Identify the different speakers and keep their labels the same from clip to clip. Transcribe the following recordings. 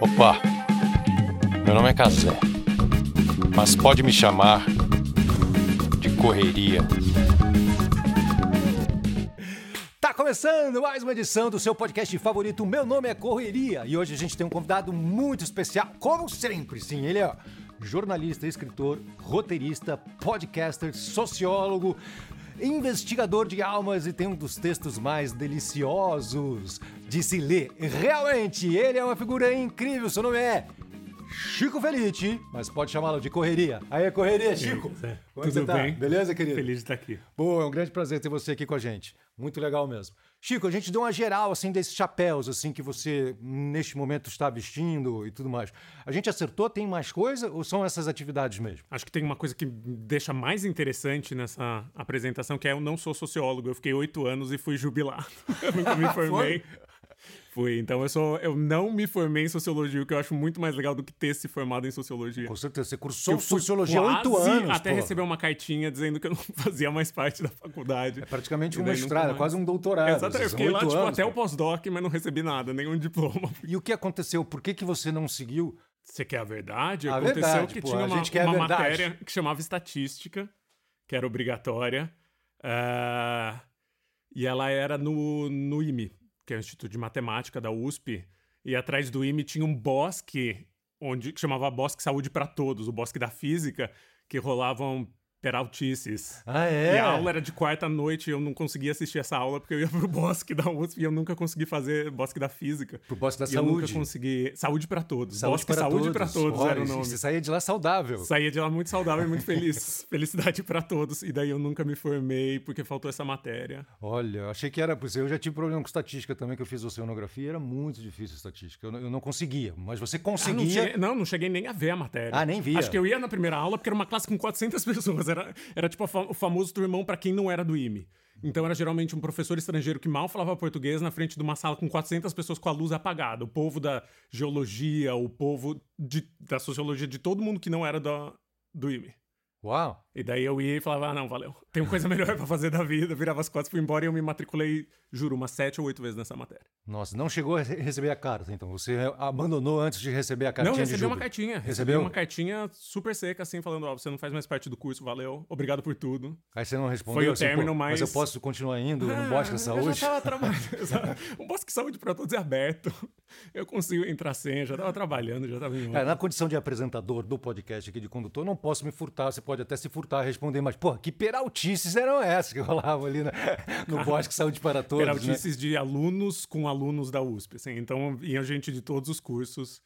Speaker 1: Opa, meu nome é Casé, mas pode me chamar de Correria.
Speaker 2: Tá começando mais uma edição do seu podcast favorito. Meu nome é Correria e hoje a gente tem um convidado muito especial, como sempre. Sim, ele é jornalista, escritor, roteirista, podcaster, sociólogo, investigador de almas e tem um dos textos mais deliciosos de se ler. Realmente, ele é uma figura incrível. Seu nome é Chico Felite, mas pode chamá-lo de Correria. Aí, Correria, Chico.
Speaker 3: É,
Speaker 2: Como
Speaker 3: Tudo
Speaker 2: você tá?
Speaker 3: bem?
Speaker 2: Beleza, querido?
Speaker 3: Feliz de estar aqui.
Speaker 2: Boa, é um grande prazer ter você aqui com a gente. Muito legal mesmo. Chico, a gente deu uma geral assim desses chapéus assim que você neste momento está vestindo e tudo mais. A gente acertou? Tem mais coisa ou são essas atividades mesmo?
Speaker 3: Acho que tem uma coisa que me deixa mais interessante nessa apresentação, que é eu não sou sociólogo. Eu fiquei oito anos e fui jubilado. Eu nunca me formei. Fui. Então eu sou. Eu não me formei em sociologia, o que eu acho muito mais legal do que ter se formado em sociologia.
Speaker 2: Com certeza, você cursou
Speaker 3: Eu
Speaker 2: sociologia há oito anos.
Speaker 3: Até
Speaker 2: pô.
Speaker 3: receber uma cartinha dizendo que eu não fazia mais parte da faculdade.
Speaker 2: É praticamente um mestrado, é quase um doutorado.
Speaker 3: Exato, eu fiquei lá tipo,
Speaker 2: anos,
Speaker 3: até o pós-doc, mas não recebi nada, nenhum diploma.
Speaker 2: E o que aconteceu? Por que, que você não seguiu?
Speaker 3: Você quer a verdade?
Speaker 2: A
Speaker 3: Aconteceu
Speaker 2: verdade,
Speaker 3: que
Speaker 2: pô,
Speaker 3: tinha
Speaker 2: a
Speaker 3: uma,
Speaker 2: gente quer a
Speaker 3: uma matéria que chamava estatística, que era obrigatória, eh, e ela era no, no IME, que é o Instituto de Matemática da USP, e atrás do IME tinha um bosque, onde, que chamava Bosque Saúde para Todos, o bosque da física, que rolavam peraltices.
Speaker 2: Ah, é?
Speaker 3: E a aula era de quarta noite e eu não conseguia assistir essa aula porque eu ia pro bosque da USP e eu nunca consegui fazer bosque da física.
Speaker 2: Pro bosque da
Speaker 3: e eu nunca
Speaker 2: saúde.
Speaker 3: consegui. Saúde para todos.
Speaker 2: Saúde
Speaker 3: bosque
Speaker 2: para
Speaker 3: Saúde
Speaker 2: todos.
Speaker 3: para todos
Speaker 2: Olha,
Speaker 3: era o nome.
Speaker 2: Você saía de lá saudável.
Speaker 3: Saía de lá muito saudável e muito feliz. Felicidade para todos. E daí eu nunca me formei porque faltou essa matéria.
Speaker 2: Olha, achei que era. Eu já tive problema com estatística também, que eu fiz oceanografia, era muito difícil estatística. Eu, não- eu não conseguia, mas você
Speaker 3: Ah, não,
Speaker 2: conseguia.
Speaker 3: cheguei, não, não cheguei nem a ver a matéria.
Speaker 2: Ah, nem via.
Speaker 3: Acho que eu ia na primeira aula porque era uma classe com 400 pessoas. Era, era tipo o famoso turmão para quem não era do IME. Então era geralmente um professor estrangeiro que mal falava português na frente de uma sala com 400 pessoas com a luz apagada. O povo da geologia, o povo de- da sociologia, de todo mundo que não era do IME.
Speaker 2: Uau!
Speaker 3: E daí eu ia e falava, ah, não, valeu. Tem coisa melhor pra fazer da vida. Virava as costas, fui embora e eu me matriculei, juro, umas sete ou oito vezes nessa matéria.
Speaker 2: Nossa, não chegou a re- receber a carta, então. Você abandonou antes de receber a cartinha
Speaker 3: não,
Speaker 2: de
Speaker 3: recebi uma cartinha. Recebi
Speaker 2: Recebeu?
Speaker 3: uma cartinha super seca, assim, falando, ó, você não faz mais parte do curso, valeu. Obrigado por tudo.
Speaker 2: Aí você não respondeu.
Speaker 3: Foi o
Speaker 2: assim,
Speaker 3: término
Speaker 2: pô,
Speaker 3: mais-
Speaker 2: Mas eu posso continuar indo no Bosque da
Speaker 3: Ah,
Speaker 2: Saúde?
Speaker 3: Eu já tava trabalhando. o Bosque Saúde pra Todos é aberto. Eu consigo entrar sem, já tava trabalhando, já tava em
Speaker 2: É, na condição de apresentador do podcast aqui de condutor, não posso me furtar. Você pode até se furtar, responder, mas, pô, que peraltices eram essas que rolavam ali na- no Bosque Saúde para Todos? né?
Speaker 3: Peraltices de alunos com alunos da USP, assim. Então, ia gente de todos os cursos.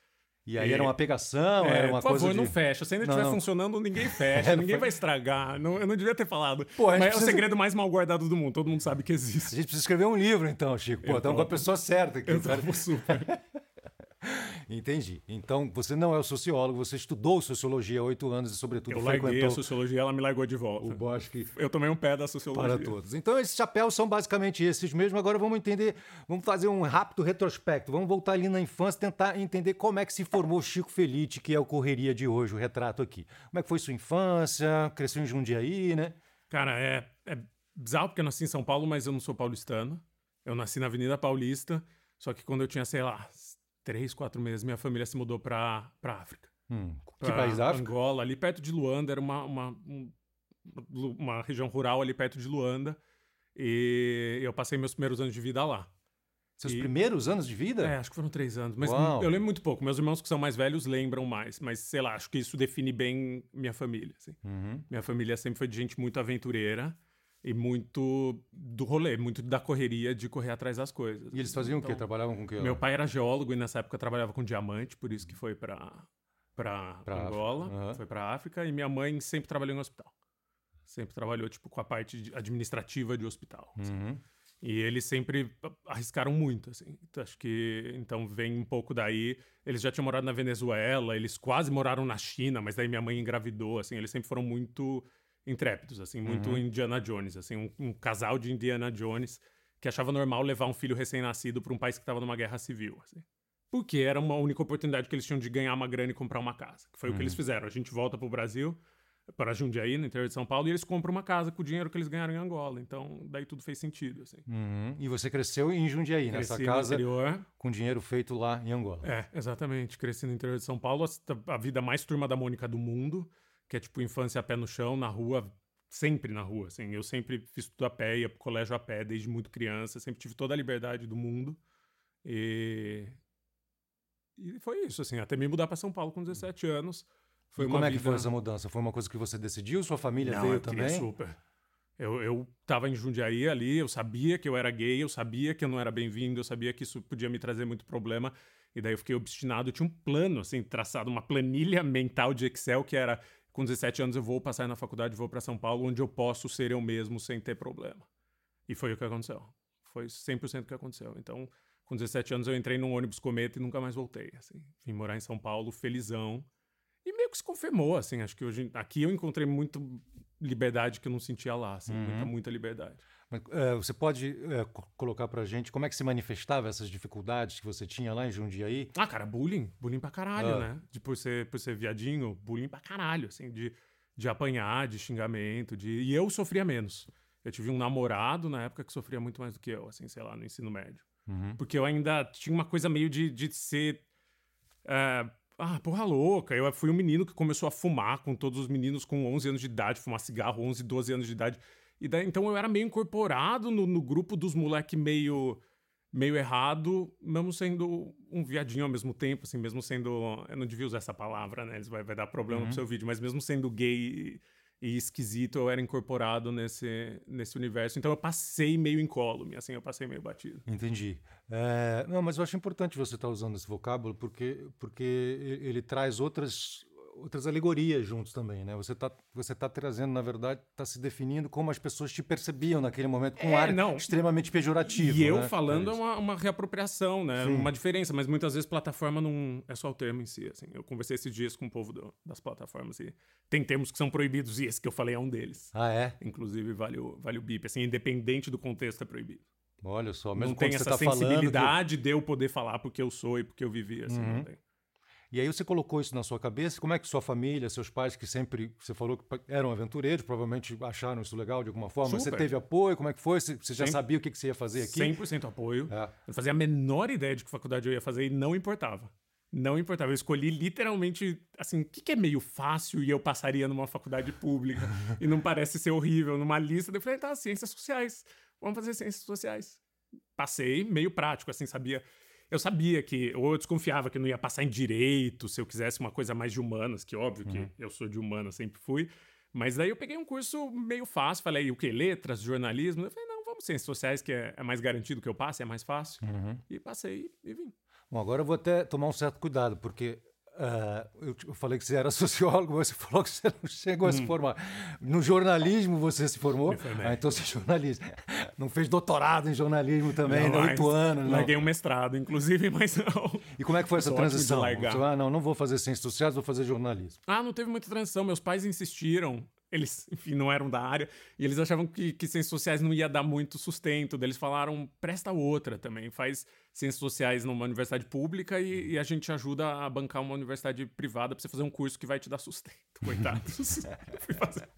Speaker 2: E aí era uma pegação,
Speaker 3: É,
Speaker 2: era uma
Speaker 3: por favor,
Speaker 2: coisa de...
Speaker 3: não fecha. Se ainda estiver funcionando, ninguém fecha.
Speaker 2: É,
Speaker 3: ninguém
Speaker 2: foi-
Speaker 3: vai estragar. Não, eu não devia ter falado.
Speaker 2: Pô, a
Speaker 3: Mas é o
Speaker 2: precisa-
Speaker 3: segredo mais mal guardado do mundo. Todo mundo sabe que
Speaker 2: A
Speaker 3: existe.
Speaker 2: gente precisa escrever um livro, então, Chico. Pô, estamos com a
Speaker 3: topo.
Speaker 2: pessoa certa aqui.
Speaker 3: Eu
Speaker 2: cara.
Speaker 3: super.
Speaker 2: Entendi. Então, você não é o sociólogo, você estudou sociologia há oito anos e, sobretudo,
Speaker 3: Eu larguei
Speaker 2: frequentou
Speaker 3: a sociologia, ela me largou de
Speaker 2: o
Speaker 3: volta.
Speaker 2: Bosque
Speaker 3: Eu tomei um pé da sociologia.
Speaker 2: para todos. Então, esses chapéus são basicamente esses mesmo. Agora vamos entender, vamos fazer um rápido retrospecto. Vamos voltar ali na infância, tentar entender como é que se formou Chico Felite, que é o Correria de hoje, o retrato aqui. Como é que foi sua infância? Cresceu em Jundiaí, né?
Speaker 3: Cara, é, é bizarro porque eu nasci em São Paulo, mas eu não sou paulistano. Eu nasci na Avenida Paulista, só que quando eu tinha, sei lá, três, quatro meses, minha família se mudou pra, pra África.
Speaker 2: Hum, que país África?
Speaker 3: Angola, ali perto de Luanda, era uma, uma, um- uma região rural ali perto de Luanda. E eu passei meus primeiros anos de vida lá.
Speaker 2: Seus
Speaker 3: e-
Speaker 2: primeiros anos de vida?
Speaker 3: É, acho que foram três anos. Mas
Speaker 2: Uau.
Speaker 3: eu lembro muito pouco. Meus irmãos que são mais velhos lembram mais. Mas, sei lá, acho que isso define bem minha família. assim.
Speaker 2: Uhum.
Speaker 3: Minha família sempre foi de gente muito aventureira e muito do rolê, muito da correria de correr atrás das coisas.
Speaker 2: E eles faziam o quê?
Speaker 3: Então,
Speaker 2: Trabalhavam com o quê?
Speaker 3: Meu pai era geólogo e nessa época trabalhava com diamante, por isso que foi pra, pra,
Speaker 2: Pra
Speaker 3: Angola,
Speaker 2: aham.
Speaker 3: foi pra África. E minha mãe sempre trabalhou em hospital. Sempre trabalhou, tipo, com a parte administrativa de hospital. assim.
Speaker 2: Uhum.
Speaker 3: E eles sempre arriscaram muito, assim. Então, acho que então vem um pouco daí. Eles já tinham morado na Venezuela, eles quase moraram na China, mas daí minha mãe engravidou, assim. Eles sempre foram muito intrépidos, assim, muito
Speaker 2: Uhum.
Speaker 3: Indiana Jones, assim, um, um casal de Indiana Jones que achava normal levar um filho recém-nascido para um país que estava numa guerra civil, assim. Porque era uma única oportunidade que eles tinham de ganhar uma grana e comprar uma casa. Que foi o que eles
Speaker 2: Uhum.
Speaker 3: fizeram. A gente volta pro Brasil, para Jundiaí, no interior de São Paulo, e eles compram uma casa com o dinheiro que eles ganharam em Angola. Então, daí tudo fez sentido, assim.
Speaker 2: Uhum. E você cresceu em Jundiaí,
Speaker 3: Cresci
Speaker 2: nessa casa
Speaker 3: interior.
Speaker 2: com dinheiro feito lá em Angola.
Speaker 3: É, exatamente. Cresci no interior de São Paulo, a vida mais turma da Mônica do mundo, que é tipo infância a pé no chão, na rua, sempre na rua, assim. Eu sempre fiz tudo a pé, ia pro colégio a pé desde muito criança, sempre tive toda a liberdade do mundo. E e foi isso, assim, até me mudar para São Paulo com 17 anos. Foi
Speaker 2: e
Speaker 3: uma
Speaker 2: como é que
Speaker 3: vida-
Speaker 2: foi essa mudança? Foi uma coisa que você decidiu? Sua família
Speaker 3: Não,
Speaker 2: veio
Speaker 3: eu
Speaker 2: também?
Speaker 3: super. Eu, eu tava em Jundiaí ali, eu sabia que eu era gay, eu sabia que eu não era bem-vindo, eu sabia que isso podia me trazer muito problema. E daí eu fiquei obstinado, eu tinha um plano, assim, traçado, uma planilha mental de Excel que era, com 17 anos eu vou passar na faculdade, vou para São Paulo, onde eu posso ser eu mesmo sem ter problema. E foi o que aconteceu. Foi 100% o que aconteceu. Então, com 17 anos eu entrei num ônibus cometa e nunca mais voltei, assim. Vim morar em São Paulo, felizão. E meio que se confirmou, assim, acho que hoje aqui eu encontrei muito liberdade que eu não sentia lá, assim, muita, muita liberdade.
Speaker 2: É, você pode é, co- colocar pra gente como é que se manifestava essas dificuldades que você tinha lá em Jundiaí?
Speaker 3: Ah, cara, bullying, bullying pra caralho,
Speaker 2: Ah.
Speaker 3: né? De por ser, por ser viadinho, bullying pra caralho, assim, de, de apanhar, de xingamento, de... E eu sofria menos. Eu tive um namorado na época que sofria muito mais do que eu, assim, sei lá, no ensino médio. Porque eu ainda tinha uma coisa meio de, de ser. é, ah, porra louca. Eu fui um menino que começou a fumar com todos os meninos com 11 anos de idade, fumar cigarro, 11, 12 anos de idade. E daí, então eu era meio incorporado no, no grupo dos moleque meio meio errado, mesmo sendo um viadinho ao mesmo tempo, assim, mesmo sendo. Eu não devia usar essa palavra, né? Eles vai, vai dar problema pro seu vídeo, mas mesmo sendo gay e, e esquisito, eu era incorporado nesse, nesse universo. Então eu passei meio incólume, assim, eu passei meio batido.
Speaker 2: Entendi. É, não, mas eu acho importante você estar usando esse vocábulo porque, porque ele traz outras, outras alegorias juntos também, né? Você está você tá trazendo, na verdade, está se definindo como as pessoas te percebiam naquele momento, com um
Speaker 3: É,
Speaker 2: ar
Speaker 3: não.
Speaker 2: extremamente pejorativo.
Speaker 3: E eu
Speaker 2: né?
Speaker 3: falando é uma, uma reapropriação, né?
Speaker 2: Sim.
Speaker 3: Uma diferença, mas muitas vezes plataforma não é só o termo em si. Assim. Eu conversei esses dias com o povo do- das plataformas e tem termos que são proibidos e esse que eu falei é um deles.
Speaker 2: Ah, é?
Speaker 3: Inclusive, vale o, vale o bip. Assim, independente do contexto, é proibido.
Speaker 2: Olha só, mesmo
Speaker 3: não tem essa
Speaker 2: está falando. que-
Speaker 3: sensibilidade de eu poder falar porque eu sou e porque eu vivi, assim,
Speaker 2: Uhum.
Speaker 3: não tem.
Speaker 2: E aí você colocou isso na sua cabeça. Como é que sua família, seus pais, que sempre você falou que eram aventureiros, provavelmente acharam isso legal de alguma forma. Você
Speaker 3: Super.
Speaker 2: teve apoio? Como é que foi? Você você já
Speaker 3: Sempre.
Speaker 2: sabia o que você ia fazer aqui?
Speaker 3: 100% apoio.
Speaker 2: É.
Speaker 3: Eu não fazia a menor ideia de que faculdade eu ia fazer e não importava. Não importava. Eu escolhi literalmente, assim, o que, que é meio fácil e eu passaria numa faculdade pública e não parece ser horrível, numa lista. Eu falei, tá, ciências sociais. Vamos fazer ciências sociais. Passei, meio prático, assim, sabia. Eu sabia que, ou eu desconfiava que não ia passar em direito se eu quisesse uma coisa mais de humanas, que óbvio que eu sou de humanas, sempre fui. Mas daí eu peguei um curso meio fácil, falei, o que? Letras, jornalismo? Eu falei, não, vamos ciências sociais, que é, é mais garantido que eu passe, é mais fácil. E passei e vim.
Speaker 2: Bom, agora eu vou até tomar um certo cuidado, porque ah, eu, falei que você era sociólogo, você falou que você não chegou a se formar. No jornalismo você se formou?
Speaker 3: Hum.
Speaker 2: Ah, então você é jornalista. Não fez doutorado em jornalismo também,
Speaker 3: Não,
Speaker 2: oito anos. não.
Speaker 3: Larguei um mestrado, inclusive, mas não.
Speaker 2: E como é que foi essa transição? Você, ah, não, não vou fazer ciências sociais, vou fazer jornalismo.
Speaker 3: Ah, não teve muita transição. Meus pais insistiram. Eles, enfim, não eram da área. E eles achavam que, que ciências sociais não ia dar muito sustento. Eles falaram, presta outra também. Faz ciências sociais numa universidade pública e, e a gente ajuda a bancar uma universidade privada pra você fazer um curso que vai te dar sustento. Coitados. eu, fui fazer,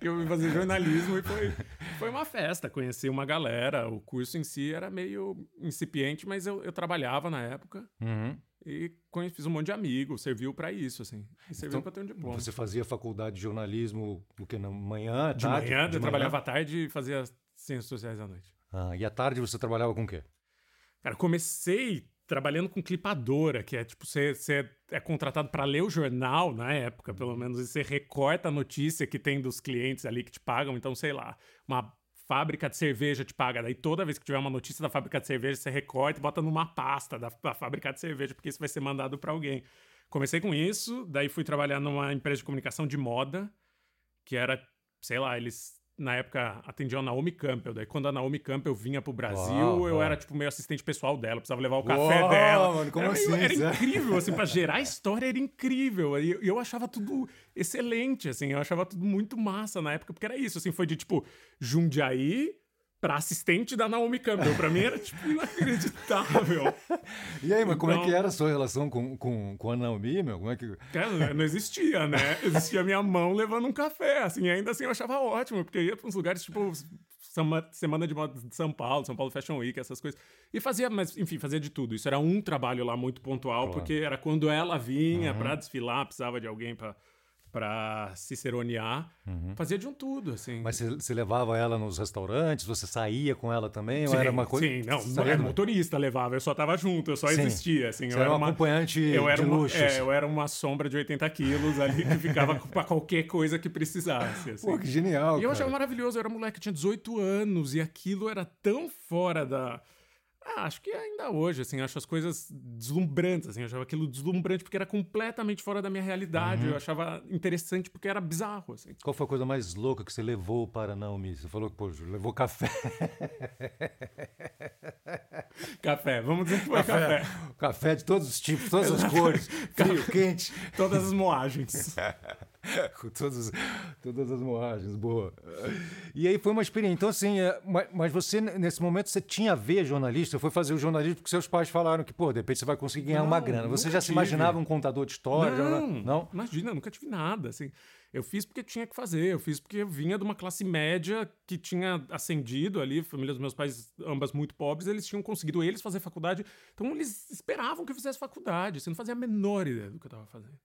Speaker 3: eu fui fazer jornalismo e foi, foi uma festa. Conheci uma galera. O curso em si era meio incipiente, mas eu, eu trabalhava na época.
Speaker 2: Uhum.
Speaker 3: E fiz um monte de amigos, serviu pra isso, assim. E serviu
Speaker 2: Então,
Speaker 3: pra ter um diploma.
Speaker 2: Você fazia faculdade de jornalismo o que, na manhã,
Speaker 3: De
Speaker 2: tarde?
Speaker 3: manhã, eu trabalhava à tarde e fazia ciências sociais à noite.
Speaker 2: Ah, e à tarde você trabalhava com o quê?
Speaker 3: Cara, comecei trabalhando com clipadora, que é tipo, você, você é contratado pra ler o jornal na época, pelo menos, e você recorta a notícia que tem dos clientes ali que te pagam. Então, sei lá, uma fábrica de cerveja te paga. Daí toda vez que tiver uma notícia da fábrica de cerveja, você recorta e bota numa pasta da, da fábrica de cerveja, porque isso vai ser mandado pra alguém. Comecei com isso, daí fui trabalhar numa empresa de comunicação de moda, que era, sei lá, eles na época atendiam a Naomi Campbell. Daí quando a Naomi Campbell vinha pro Brasil,
Speaker 2: Uau,
Speaker 3: eu
Speaker 2: uau.
Speaker 3: era tipo meio assistente pessoal dela, precisava levar o café
Speaker 2: Uau,
Speaker 3: dela.
Speaker 2: mano, como
Speaker 3: era,
Speaker 2: assim,
Speaker 3: era incrível, assim, pra gerar história era incrível. E eu, eu achava tudo excelente, assim, eu achava tudo muito massa na época, porque era isso, assim, foi de tipo Jundiaí pra assistente da Naomi Campbell. Pra mim era, tipo, inacreditável.
Speaker 2: E aí, mas como é que
Speaker 3: Então-
Speaker 2: era a sua relação com, com, com a Naomi, meu? Como é que...
Speaker 3: Cara, não existia, né? Existia minha mão levando um café, assim, ainda assim eu achava ótimo, porque ia pra uns lugares, tipo, Sema- Semana de Moda de São Paulo, São Paulo Fashion Week, essas coisas. E fazia, mas, enfim, fazia de tudo. Isso era um trabalho lá muito pontual,
Speaker 2: Claro.
Speaker 3: porque era quando ela vinha pra desfilar, precisava de alguém pra, pra ciceronear. Fazia de um tudo, assim.
Speaker 2: Mas você, levava ela nos restaurantes? Você saía com ela também? ou
Speaker 3: Sim,
Speaker 2: era uma coisa...
Speaker 3: sim, não, não era motorista, levava, eu só tava junto, eu só
Speaker 2: Sim.
Speaker 3: existia, assim.
Speaker 2: Você
Speaker 3: eu
Speaker 2: era um acompanhante
Speaker 3: eu era
Speaker 2: de
Speaker 3: uma,
Speaker 2: luxo,
Speaker 3: é,
Speaker 2: assim.
Speaker 3: eu era uma sombra de 80 quilos ali que ficava pra qualquer coisa que precisasse, assim.
Speaker 2: Pô, que genial,
Speaker 3: E eu
Speaker 2: cara.
Speaker 3: achava maravilhoso, eu era moleque, eu tinha 18 anos e aquilo era tão fora da. Ah, acho que ainda hoje, assim, acho as coisas deslumbrantes, assim, eu achava aquilo deslumbrante porque era completamente fora da minha realidade,
Speaker 2: Uhum.
Speaker 3: eu achava interessante porque era bizarro, assim.
Speaker 2: Qual foi a coisa mais louca que você levou para Naomi? Você falou que, pô, levou café.
Speaker 3: Café, vamos dizer que foi café.
Speaker 2: café de todos os tipos, todas as cores, frio, quente,
Speaker 3: Todas as moagens.
Speaker 2: com todas, todas as moagens, boa. E aí foi uma experiência. Então, assim, é, ma- mas você, nesse momento, você tinha a ver jornalista, foi fazer o jornalismo porque seus pais falaram que, pô, de repente você vai conseguir ganhar uma
Speaker 3: Não,
Speaker 2: grana. Você já se
Speaker 3: tive.
Speaker 2: imaginava um contador de história? Já-
Speaker 3: Não,
Speaker 2: não?
Speaker 3: imagina, eu nunca tive nada, assim. Eu fiz porque tinha que fazer, eu fiz porque eu vinha de uma classe média que tinha ascendido ali, a família dos meus pais, ambas muito pobres, eles tinham conseguido eles fazer faculdade, então eles esperavam que eu fizesse faculdade, assim, eu não fazia a menor ideia do que eu estava fazendo.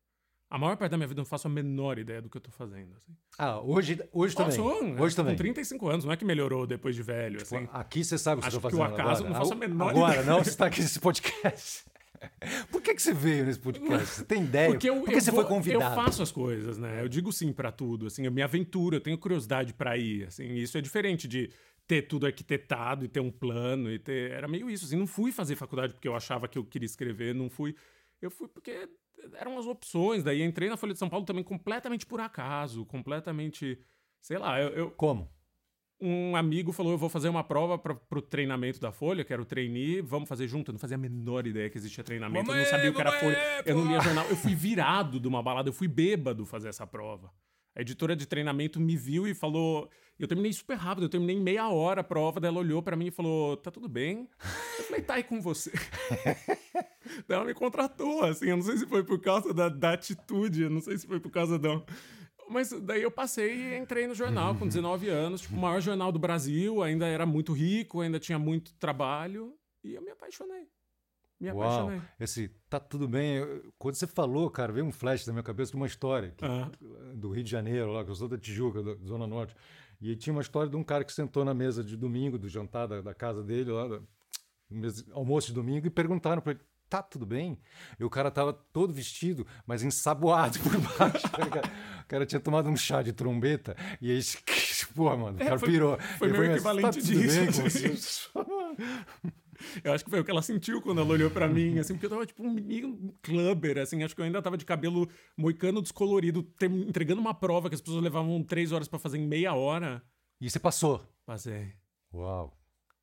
Speaker 3: A maior parte da minha vida eu não faço a menor ideia do que eu tô fazendo, assim.
Speaker 2: Ah, hoje, hoje também.
Speaker 3: Posso,
Speaker 2: hoje
Speaker 3: com
Speaker 2: também.
Speaker 3: 35 anos, não é que melhorou depois de velho, assim.
Speaker 2: Aqui você sabe o que
Speaker 3: Acho
Speaker 2: você
Speaker 3: que
Speaker 2: está
Speaker 3: o
Speaker 2: fazendo
Speaker 3: acaso
Speaker 2: agora.
Speaker 3: não faço a menor
Speaker 2: Agora,
Speaker 3: ideia.
Speaker 2: não, você está aqui nesse podcast. Por que, que você veio nesse podcast? Você tem ideia?
Speaker 3: Porque eu,
Speaker 2: Por que
Speaker 3: eu
Speaker 2: você
Speaker 3: vou-
Speaker 2: foi convidado?
Speaker 3: Eu faço as coisas, né? Eu digo sim pra tudo, assim, eu me aventuro, eu tenho curiosidade pra ir, assim, isso é diferente de ter tudo arquitetado e ter um plano e ter era meio isso, assim, não fui fazer faculdade porque eu achava que eu queria escrever, não fui, eu fui porque eram as opções, daí entrei na Folha de São Paulo também completamente por acaso, completamente, sei lá, eu, eu-
Speaker 2: Como?
Speaker 3: um amigo falou: Eu vou fazer uma prova para pro treinamento da Folha, que era o trainee, vamos fazer junto. Eu não fazia a menor ideia que existia treinamento, eu não sabia o que era Folha,
Speaker 2: aí,
Speaker 3: eu não lia jornal. Eu fui virado de uma balada, eu fui bêbado fazer essa prova. A editora de treinamento me viu e falou. Eu terminei super rápido, eu terminei em meia hora a prova. Ela olhou pra mim e falou: Tá tudo bem? Eu falei: Tá aí com você. daí ela me contratou, assim. Eu não sei se foi por causa da, da atitude, eu não sei se foi por causa da. Mas daí eu passei e entrei no jornal com 19 anos, tipo, o maior jornal do Brasil, ainda era muito rico, ainda tinha muito trabalho, e eu me apaixonei. Me
Speaker 2: Uau,
Speaker 3: apaixonei.
Speaker 2: esse tá tudo bem. Quando você falou, cara, veio um flash na minha cabeça de uma história que-
Speaker 3: Ah.
Speaker 2: do Rio de Janeiro, lá, que eu sou da Tijuca, da Zona Norte. E tinha uma história de um cara que sentou na mesa de domingo, do jantar da, da casa dele, lá, almoço de domingo, e perguntaram para ele. Tá tudo bem? E o cara tava todo vestido, mas ensaboado por baixo. tá ligado? o cara tinha tomado um chá de trombeta e aí, pô, mano, o
Speaker 3: É,
Speaker 2: cara
Speaker 3: foi-
Speaker 2: pirou.
Speaker 3: foi
Speaker 2: Ele
Speaker 3: meio
Speaker 2: mas
Speaker 3: equivalente
Speaker 2: bem
Speaker 3: disso, assim.
Speaker 2: você?"
Speaker 3: Eu acho que foi o que ela sentiu quando ela olhou pra mim, assim, porque eu tava tipo um menino clubber, assim, acho que eu ainda tava de cabelo moicano descolorido, entregando uma prova que as pessoas levavam três horas pra fazer em meia hora.
Speaker 2: E você passou.
Speaker 3: Passei.
Speaker 2: Uau.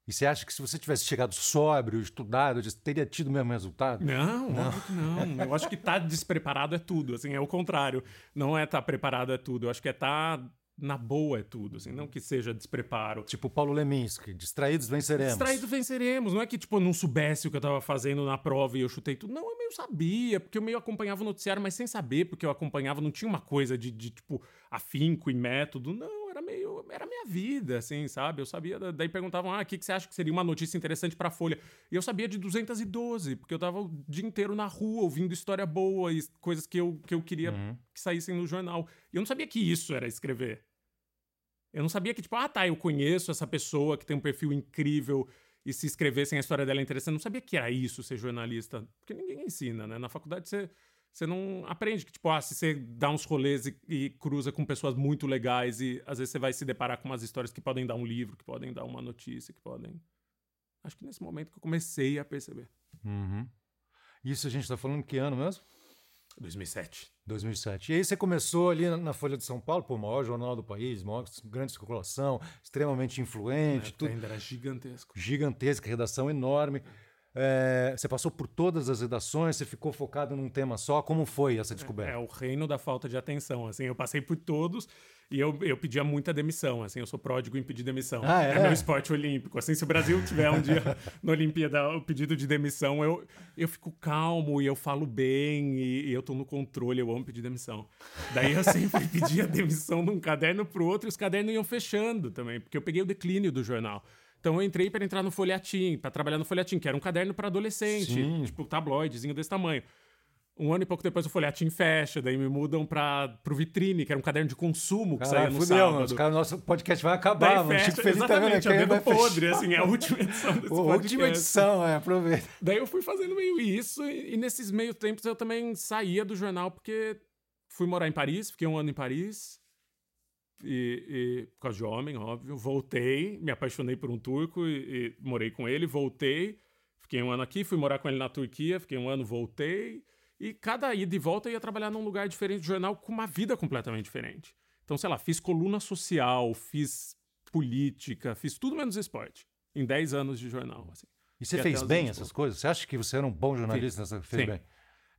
Speaker 2: E você acha que se você tivesse chegado sóbrio, estudado, teria tido o mesmo resultado?
Speaker 3: Não, que não. Eu acho que tá despreparado é tudo, assim, é o contrário. Não é tá preparado é tudo, eu acho que é tá na boa é tudo, assim, não que seja despreparo.
Speaker 2: Tipo Paulo Leminski, distraídos venceremos.
Speaker 3: Distraído venceremos. Não é que, tipo, eu não soubesse o que eu tava fazendo na prova e eu chutei tudo. Não, eu meio sabia, porque eu meio acompanhava o noticiário, mas sem saber, porque eu acompanhava, não tinha uma coisa de, de, tipo, afinco e método. Não, meio. Era a minha vida, assim, sabe? Eu sabia. da- Daí perguntavam, ah, o que, que você acha que seria uma notícia interessante pra Folha? E eu sabia de 212, porque eu tava o dia inteiro na rua ouvindo história boa e coisas que eu, que eu queria que saíssem no jornal. E eu não sabia que isso era escrever. Eu não sabia que, tipo, ah, tá, eu conheço essa pessoa que tem um perfil incrível e se escrevessem a história dela é interessante. Eu não sabia que era isso ser jornalista. Porque ninguém ensina, né? Na faculdade você, você não aprende que, tipo, ah, se você dá uns rolês e, e cruza com pessoas muito legais e às vezes você vai se deparar com umas histórias que podem dar um livro, que podem dar uma notícia, que podem. Acho que nesse momento que eu comecei a perceber.
Speaker 2: Uhum. Isso a gente está falando que ano mesmo?
Speaker 3: 2007.
Speaker 2: 2007. E aí você começou ali na- na Folha de São Paulo, pô, o maior jornal do país, maior grande circulação, extremamente
Speaker 3: Na
Speaker 2: influente,
Speaker 3: época
Speaker 2: tudo
Speaker 3: ainda era gigantesco.
Speaker 2: gigantesca, redação enorme. É, você passou por todas as redações, você ficou focado num tema só. Como foi essa descoberta?
Speaker 3: É, é o reino da falta de atenção. Assim, eu passei por todos e eu, eu pedia muita demissão. Assim, eu sou pródigo em pedir demissão.
Speaker 2: Ah, é?
Speaker 3: é meu esporte olímpico. Assim, se o Brasil tiver um dia na Olimpíada o pedido de demissão, eu, eu fico calmo e eu falo bem e, e eu tô no controle. Eu amo pedir demissão. Daí eu sempre pedia demissão de um caderno pro outro e os cadernos iam fechando também, porque eu peguei o declínio do jornal. Então eu entrei para entrar no Folhetim, para trabalhar no Folhetim, que era um caderno para adolescente,
Speaker 2: Sim.
Speaker 3: tipo tabloidezinho desse tamanho. Um ano e pouco depois o Folhetim fecha, daí me mudam para pro Vitrine, que era um caderno de consumo que saía
Speaker 2: Caralho,
Speaker 3: no
Speaker 2: fudeu,
Speaker 3: sábado.
Speaker 2: mano. Os caras, nosso podcast vai acabar,
Speaker 3: Daí
Speaker 2: mano.
Speaker 3: fecha,
Speaker 2: Chico Felipe tá vendo
Speaker 3: exatamente,
Speaker 2: aqui, fechar.
Speaker 3: podre, assim, é a última edição desse
Speaker 2: Pô, Última
Speaker 3: podcast.
Speaker 2: edição, é, aproveita.
Speaker 3: Daí eu fui fazendo meio isso, e, e nesses meio tempos eu também saía do jornal, porque fui morar em Paris, fiquei um ano em Paris, e, e- por causa de homem, óbvio. Voltei, me apaixonei por um turco e, e morei com ele, voltei, fiquei um ano aqui, fui morar com ele na Turquia, fiquei um ano, voltei. E cada ida e volta eu ia trabalhar num lugar diferente do jornal com uma vida completamente diferente. Então, sei lá, fiz coluna social, fiz política, fiz tudo menos esporte. Em 10 anos de jornal, assim.
Speaker 2: E você fez bem
Speaker 3: 20
Speaker 2: essas
Speaker 3: pouco.
Speaker 2: coisas? Você acha que você era um bom jornalista? Nessa... Fez
Speaker 3: Sim.
Speaker 2: bem?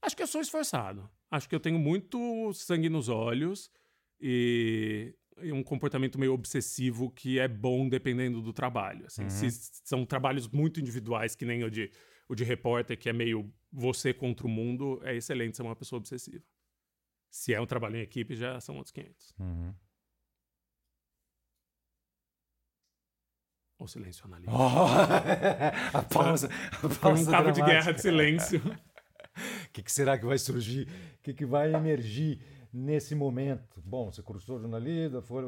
Speaker 3: Acho que eu sou esforçado. Acho que eu tenho muito sangue nos olhos e um comportamento meio obsessivo que é bom dependendo do trabalho. assim. Se são trabalhos muito individuais, que nem o de, o de repórter, que é meio você contra o mundo, é excelente ser uma pessoa obsessiva. Se é um trabalho em equipe, já são outros 500.
Speaker 2: Uhum.
Speaker 3: Ou silêncio
Speaker 2: Oh,
Speaker 3: analítico.
Speaker 2: a pausa. A
Speaker 3: Foi
Speaker 2: pausa
Speaker 3: um cabo de
Speaker 2: dramática.
Speaker 3: guerra de silêncio.
Speaker 2: O que, que será que vai surgir? O que, que vai emergir nesse momento? Bom, você cursou jornalismo, foi...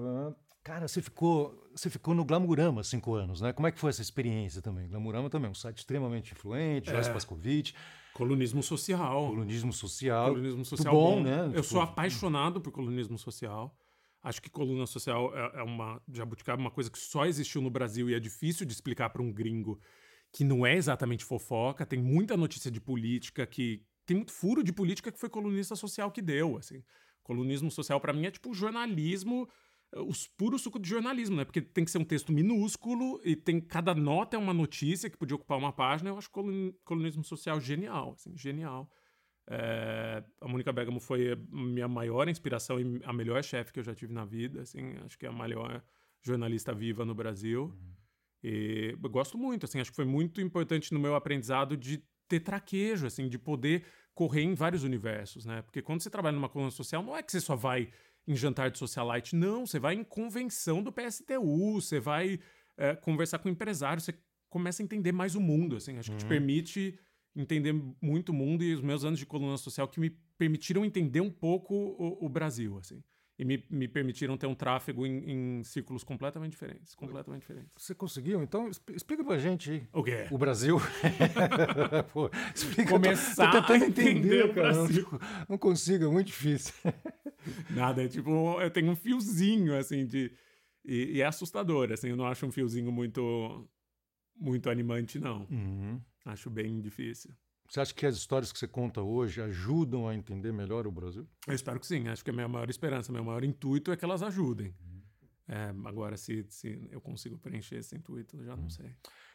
Speaker 2: Cara, você ficou, você ficou no Glamurama cinco anos, né? Como é que foi essa experiência também? Glamurama também é um site extremamente influente, Joyce
Speaker 3: É.
Speaker 2: Pascovitch,
Speaker 3: Colunismo social.
Speaker 2: colunismo social.
Speaker 3: Colunismo
Speaker 2: Muito
Speaker 3: social
Speaker 2: bom,
Speaker 3: bom.
Speaker 2: né?
Speaker 3: Eu
Speaker 2: Tipo,
Speaker 3: sou apaixonado por colunismo social. Acho que coluna social é, é uma jabuticaba, uma coisa que só existiu no Brasil e é difícil de explicar para um gringo que não é exatamente fofoca. Tem muita notícia de política que tem muito furo de política que foi colunista social que deu, assim. Colunismo social para mim é tipo jornalismo, eh, os puros suco de jornalismo, né? Porque tem que ser um texto minúsculo e tem cada nota é uma notícia que podia ocupar uma página. Eu acho colun- colunismo social genial, assim, genial. É, a Mônica Bergamo foi a minha maior inspiração e a melhor chefe que eu já tive na vida, assim, acho que é a maior jornalista viva no Brasil. E eu gosto muito, assim, acho que foi muito importante no meu aprendizado de ter traquejo, assim, de poder correr em vários universos, né? Porque quando você trabalha numa coluna social, não é que você só vai em jantar de socialite, não, você vai em convenção do PSTU, você vai é, conversar com empresários, você começa a entender mais o mundo, assim, acho que te permite entender muito o mundo e os meus anos de coluna social que me permitiram entender um pouco o, o Brasil, assim. E me, me permitiram ter um tráfego em, em círculos completamente diferentes, completamente diferentes.
Speaker 2: Você conseguiu? Então, expl- explica pra gente aí.
Speaker 3: O quê?
Speaker 2: O Brasil. Pô, explica.
Speaker 3: Começar
Speaker 2: tô, tô tentando
Speaker 3: a entender
Speaker 2: entender,
Speaker 3: o
Speaker 2: cara. Não, não consigo, é muito difícil.
Speaker 3: Nada, é tipo, eu tenho um fiozinho, assim, de... E, e é assustador, assim, eu não acho um fiozinho muito, muito animante, não.
Speaker 2: Uhum.
Speaker 3: Acho bem difícil.
Speaker 2: Você acha que as histórias que você conta hoje ajudam a entender melhor o Brasil?
Speaker 3: Eu espero que sim, acho que a minha maior esperança, meu maior intuito é que elas ajudem.
Speaker 2: Uhum.
Speaker 3: É, agora, se, se eu consigo preencher esse intuito, eu já
Speaker 2: Uhum.
Speaker 3: não sei.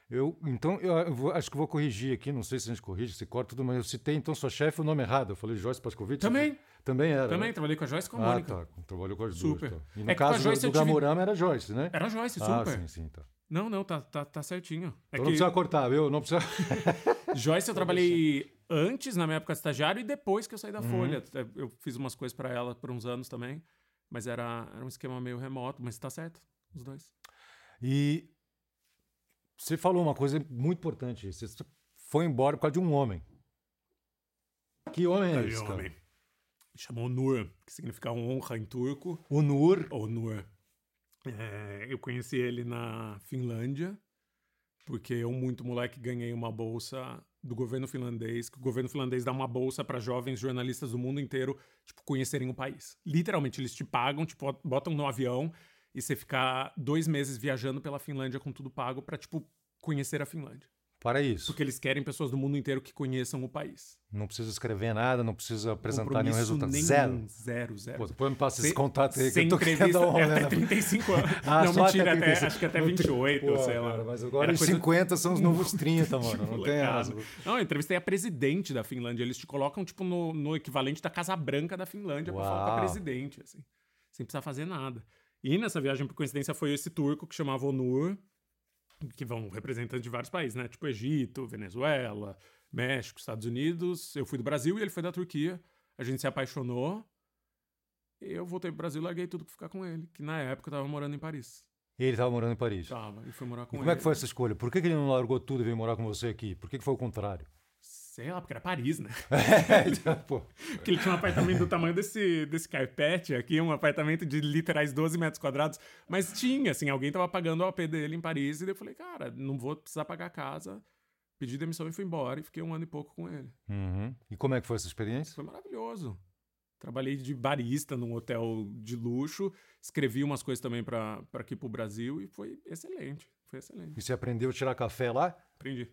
Speaker 2: Eu, então, eu, eu vou- acho que vou corrigir aqui, não sei se a gente corrige, se corta tudo, mas eu citei então sua chefe o nome errado. Eu falei Joyce Pascovitch.
Speaker 3: Também.
Speaker 2: Também era.
Speaker 3: Também,
Speaker 2: né?
Speaker 3: trabalhei com a Joyce e com a
Speaker 2: Ah,
Speaker 3: Mônica.
Speaker 2: tá. Trabalhou com as
Speaker 3: Super.
Speaker 2: duas. Tá. E no
Speaker 3: É
Speaker 2: caso
Speaker 3: Joyce
Speaker 2: do
Speaker 3: eu tive-
Speaker 2: Glamorama era Joyce, né?
Speaker 3: Era Joyce,
Speaker 2: ah,
Speaker 3: super.
Speaker 2: sim, sim, tá.
Speaker 3: Não, não, tá, tá, tá certinho. É
Speaker 2: Então não precisa cortar, viu? Não precisa.
Speaker 3: Joyce eu trabalhei antes, na minha época de estagiário, e depois que eu saí da
Speaker 2: Uhum.
Speaker 3: Folha. É, Eu fiz umas coisas pra ela por uns anos também. Mas era, era um esquema meio remoto, mas tá certo, os dois.
Speaker 2: E você falou uma coisa muito importante. Você foi embora por causa de um homem. Que homem é esse, cara?
Speaker 3: homem. Me chamou Nur, que significa honra em turco.
Speaker 2: O Nur.
Speaker 3: É, eu conheci ele na Finlândia, porque eu, muito moleque, ganhei uma bolsa do governo finlandês, que o governo finlandês dá uma bolsa para jovens jornalistas do mundo inteiro, tipo, conhecerem o país. Literalmente, eles te pagam, tipo, botam no avião e você ficar dois meses viajando pela Finlândia com tudo pago para tipo, conhecer a Finlândia.
Speaker 2: Para isso.
Speaker 3: Porque eles querem pessoas do mundo inteiro que conheçam o país.
Speaker 2: Não precisa escrever nada, não precisa apresentar nenhum resultado.
Speaker 3: nenhum,
Speaker 2: Zero.
Speaker 3: Zero, zero.
Speaker 2: Pô, depois me passa esse contato aí que eu tô querendo dar uma
Speaker 3: é até 35 anos.
Speaker 2: Ah,
Speaker 3: não, mentira, até,
Speaker 2: 35.
Speaker 3: acho que até 28,
Speaker 2: Pô,
Speaker 3: sei lá.
Speaker 2: cara, mas agora
Speaker 3: Era
Speaker 2: os
Speaker 3: coisa-
Speaker 2: 50 são os novos 30, mano. Não tem
Speaker 3: Molecada.
Speaker 2: asa.
Speaker 3: Não, eu entrevistei a presidente da Finlândia. Eles te colocam, tipo, no, no equivalente da Casa Branca da Finlândia pra falar com a
Speaker 2: Uau.
Speaker 3: presidente, assim. Sem precisar fazer nada. E nessa viagem, por coincidência, foi esse turco que chamava Onur, que vão representantes de vários países, né? Tipo Egito, Venezuela, México, Estados Unidos. Eu fui do Brasil e ele foi da Turquia. A gente se apaixonou. E eu voltei pro Brasil e larguei tudo pra ficar com ele. Que na época eu tava morando em Paris.
Speaker 2: Ele estava morando em Paris.
Speaker 3: Tava, e fui morar com
Speaker 2: E
Speaker 3: ele.
Speaker 2: como é que foi essa escolha? Por que, que ele não largou tudo e veio morar com você aqui? Por que, que foi o contrário?
Speaker 3: Sei lá, porque era Paris, né?
Speaker 2: Então, Pô,
Speaker 3: Porque ele tinha um apartamento do tamanho desse, desse carpete aqui, um apartamento de literais 12 metros quadrados. Mas tinha, assim, alguém tava pagando o AP dele em Paris. E daí eu falei, cara, não vou precisar pagar a casa. Pedi demissão e fui embora. E fiquei um ano e pouco com ele.
Speaker 2: uhum. E como é que foi essa experiência?
Speaker 3: Foi maravilhoso. Trabalhei de barista num hotel de luxo. Escrevi umas coisas também pra pra aqui pro Brasil. E foi excelente. Foi excelente.
Speaker 2: E você aprendeu a tirar café lá?
Speaker 3: Aprendi.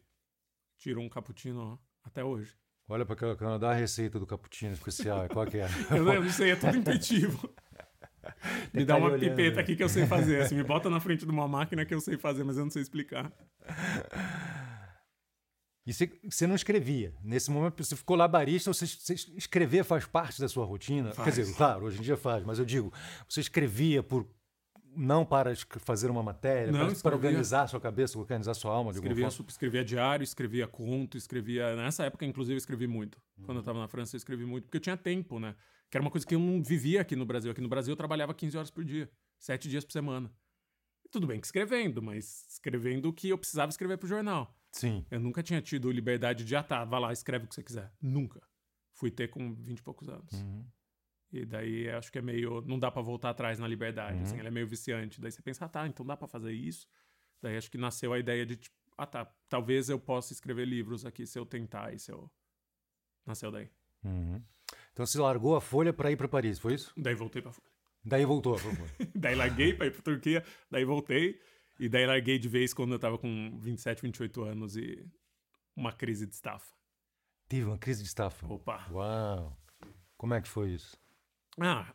Speaker 3: Tirou um cappuccino ó, até hoje.
Speaker 2: Olha para cá, cara, dá a receita do cappuccino especial. Qual que é?
Speaker 3: Eu não, sei, é tudo intuitivo. Me dá uma
Speaker 2: olhando,
Speaker 3: pipeta
Speaker 2: né?
Speaker 3: aqui que eu sei fazer. Assim, me bota na frente de uma máquina que eu sei fazer, mas eu não sei explicar.
Speaker 2: E você, você não escrevia. Nesse momento, você ficou lá barista, você, você escrever faz parte da sua rotina?
Speaker 3: Faz.
Speaker 2: Quer dizer, claro, hoje em dia faz, mas eu digo, você escrevia por não para fazer uma matéria,
Speaker 3: Não,
Speaker 2: para, para organizar a sua cabeça, organizar a sua alma de
Speaker 3: Escrevia,
Speaker 2: forma.
Speaker 3: escrevia diário, escrevia conto, escrevia. Nessa época, inclusive, eu escrevi muito. Quando eu tava na França, eu escrevi muito, porque eu tinha tempo, né? Que era uma coisa que eu não vivia aqui no Brasil. Aqui no Brasil, eu trabalhava 15 horas por dia, 7 dias por semana. E tudo bem que escrevendo, mas escrevendo o que eu precisava escrever pro jornal.
Speaker 2: Sim.
Speaker 3: Eu nunca tinha tido liberdade de, ah tá, vá lá, escreve o que você quiser. Nunca. Fui ter com 20 e poucos anos.
Speaker 2: Uhum.
Speaker 3: E daí acho que é meio. Não dá pra voltar atrás na liberdade,
Speaker 2: Uhum.
Speaker 3: assim, ela é meio viciante. Daí você pensa, ah tá, então dá pra fazer isso. Daí acho que nasceu a ideia de, tipo, ah tá, talvez eu possa escrever livros aqui se eu tentar e se eu. Nasceu daí.
Speaker 2: Uhum. Então você largou a folha para ir para Paris, foi isso?
Speaker 3: Daí voltei pra Folha.
Speaker 2: Daí voltou. pra Folha.
Speaker 3: daí larguei pra ir pra Turquia, daí voltei. E daí larguei de vez quando eu tava com 27, 28 anos e uma crise de estafa.
Speaker 2: Tive uma crise de estafa.
Speaker 3: Opa.
Speaker 2: Uau. Como é que foi isso?
Speaker 3: Ah,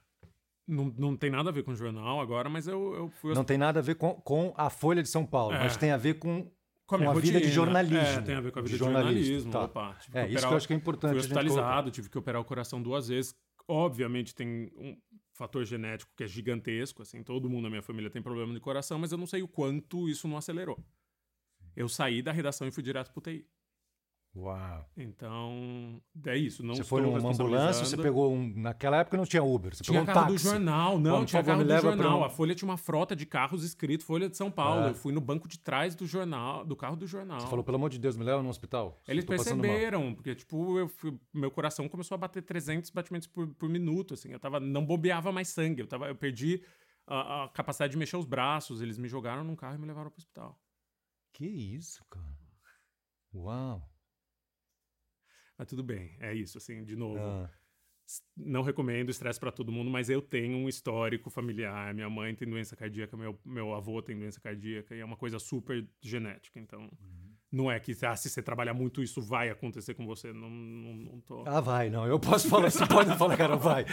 Speaker 3: não, não tem nada a ver com jornal agora, mas eu, eu fui
Speaker 2: Não tem nada a ver com, com a Folha de São Paulo,
Speaker 3: É.
Speaker 2: mas tem a ver com,
Speaker 3: com a,
Speaker 2: com a vida de
Speaker 3: rotina.
Speaker 2: jornalismo.
Speaker 3: É, tem a ver com a vida de
Speaker 2: jornalismo,
Speaker 3: jornalismo.
Speaker 2: tá.
Speaker 3: Opa,
Speaker 2: É, isso que eu acho que é importante.
Speaker 3: Fui hospitalizado, tive que operar o coração duas vezes. Obviamente tem um fator genético que é gigantesco, assim, todo mundo na minha família tem problema de coração, mas eu não sei o quanto isso não acelerou. Eu saí da redação e fui direto pro TI.
Speaker 2: Uau.
Speaker 3: Então, é isso. Não
Speaker 2: Você foi numa ambulância, você pegou um. Naquela época não tinha Uber, você
Speaker 3: Tinha
Speaker 2: pegou um
Speaker 3: carro
Speaker 2: táxi.
Speaker 3: do jornal, não,
Speaker 2: por
Speaker 3: tinha carro do jornal.
Speaker 2: um-
Speaker 3: A Folha tinha uma frota de carros escrito Folha de São Paulo.
Speaker 2: Ah.
Speaker 3: Eu fui no banco de trás do jornal, do carro do jornal.
Speaker 2: Você falou, pelo amor de Deus, me leva no hospital.
Speaker 3: Eles perceberam, porque, tipo, eu fui- meu coração começou a bater 300 batimentos por, por minuto, assim. Eu tava, não bobeava mais sangue. Eu, tava, eu perdi a, a capacidade de mexer os braços. Eles me jogaram num carro e me levaram pro hospital.
Speaker 2: Que isso, cara? Uau.
Speaker 3: Mas tudo bem, é isso, assim, de novo.
Speaker 2: Ah,
Speaker 3: Não recomendo estresse pra todo mundo, mas eu tenho um histórico familiar. Minha mãe tem doença cardíaca, meu, meu avô tem doença cardíaca, e é uma coisa super genética. Então, não é que ah, se você trabalhar muito, isso vai acontecer com você. Não, não, não tô.
Speaker 2: Ah, vai, não. Eu posso falar, você pode falar, cara, vai.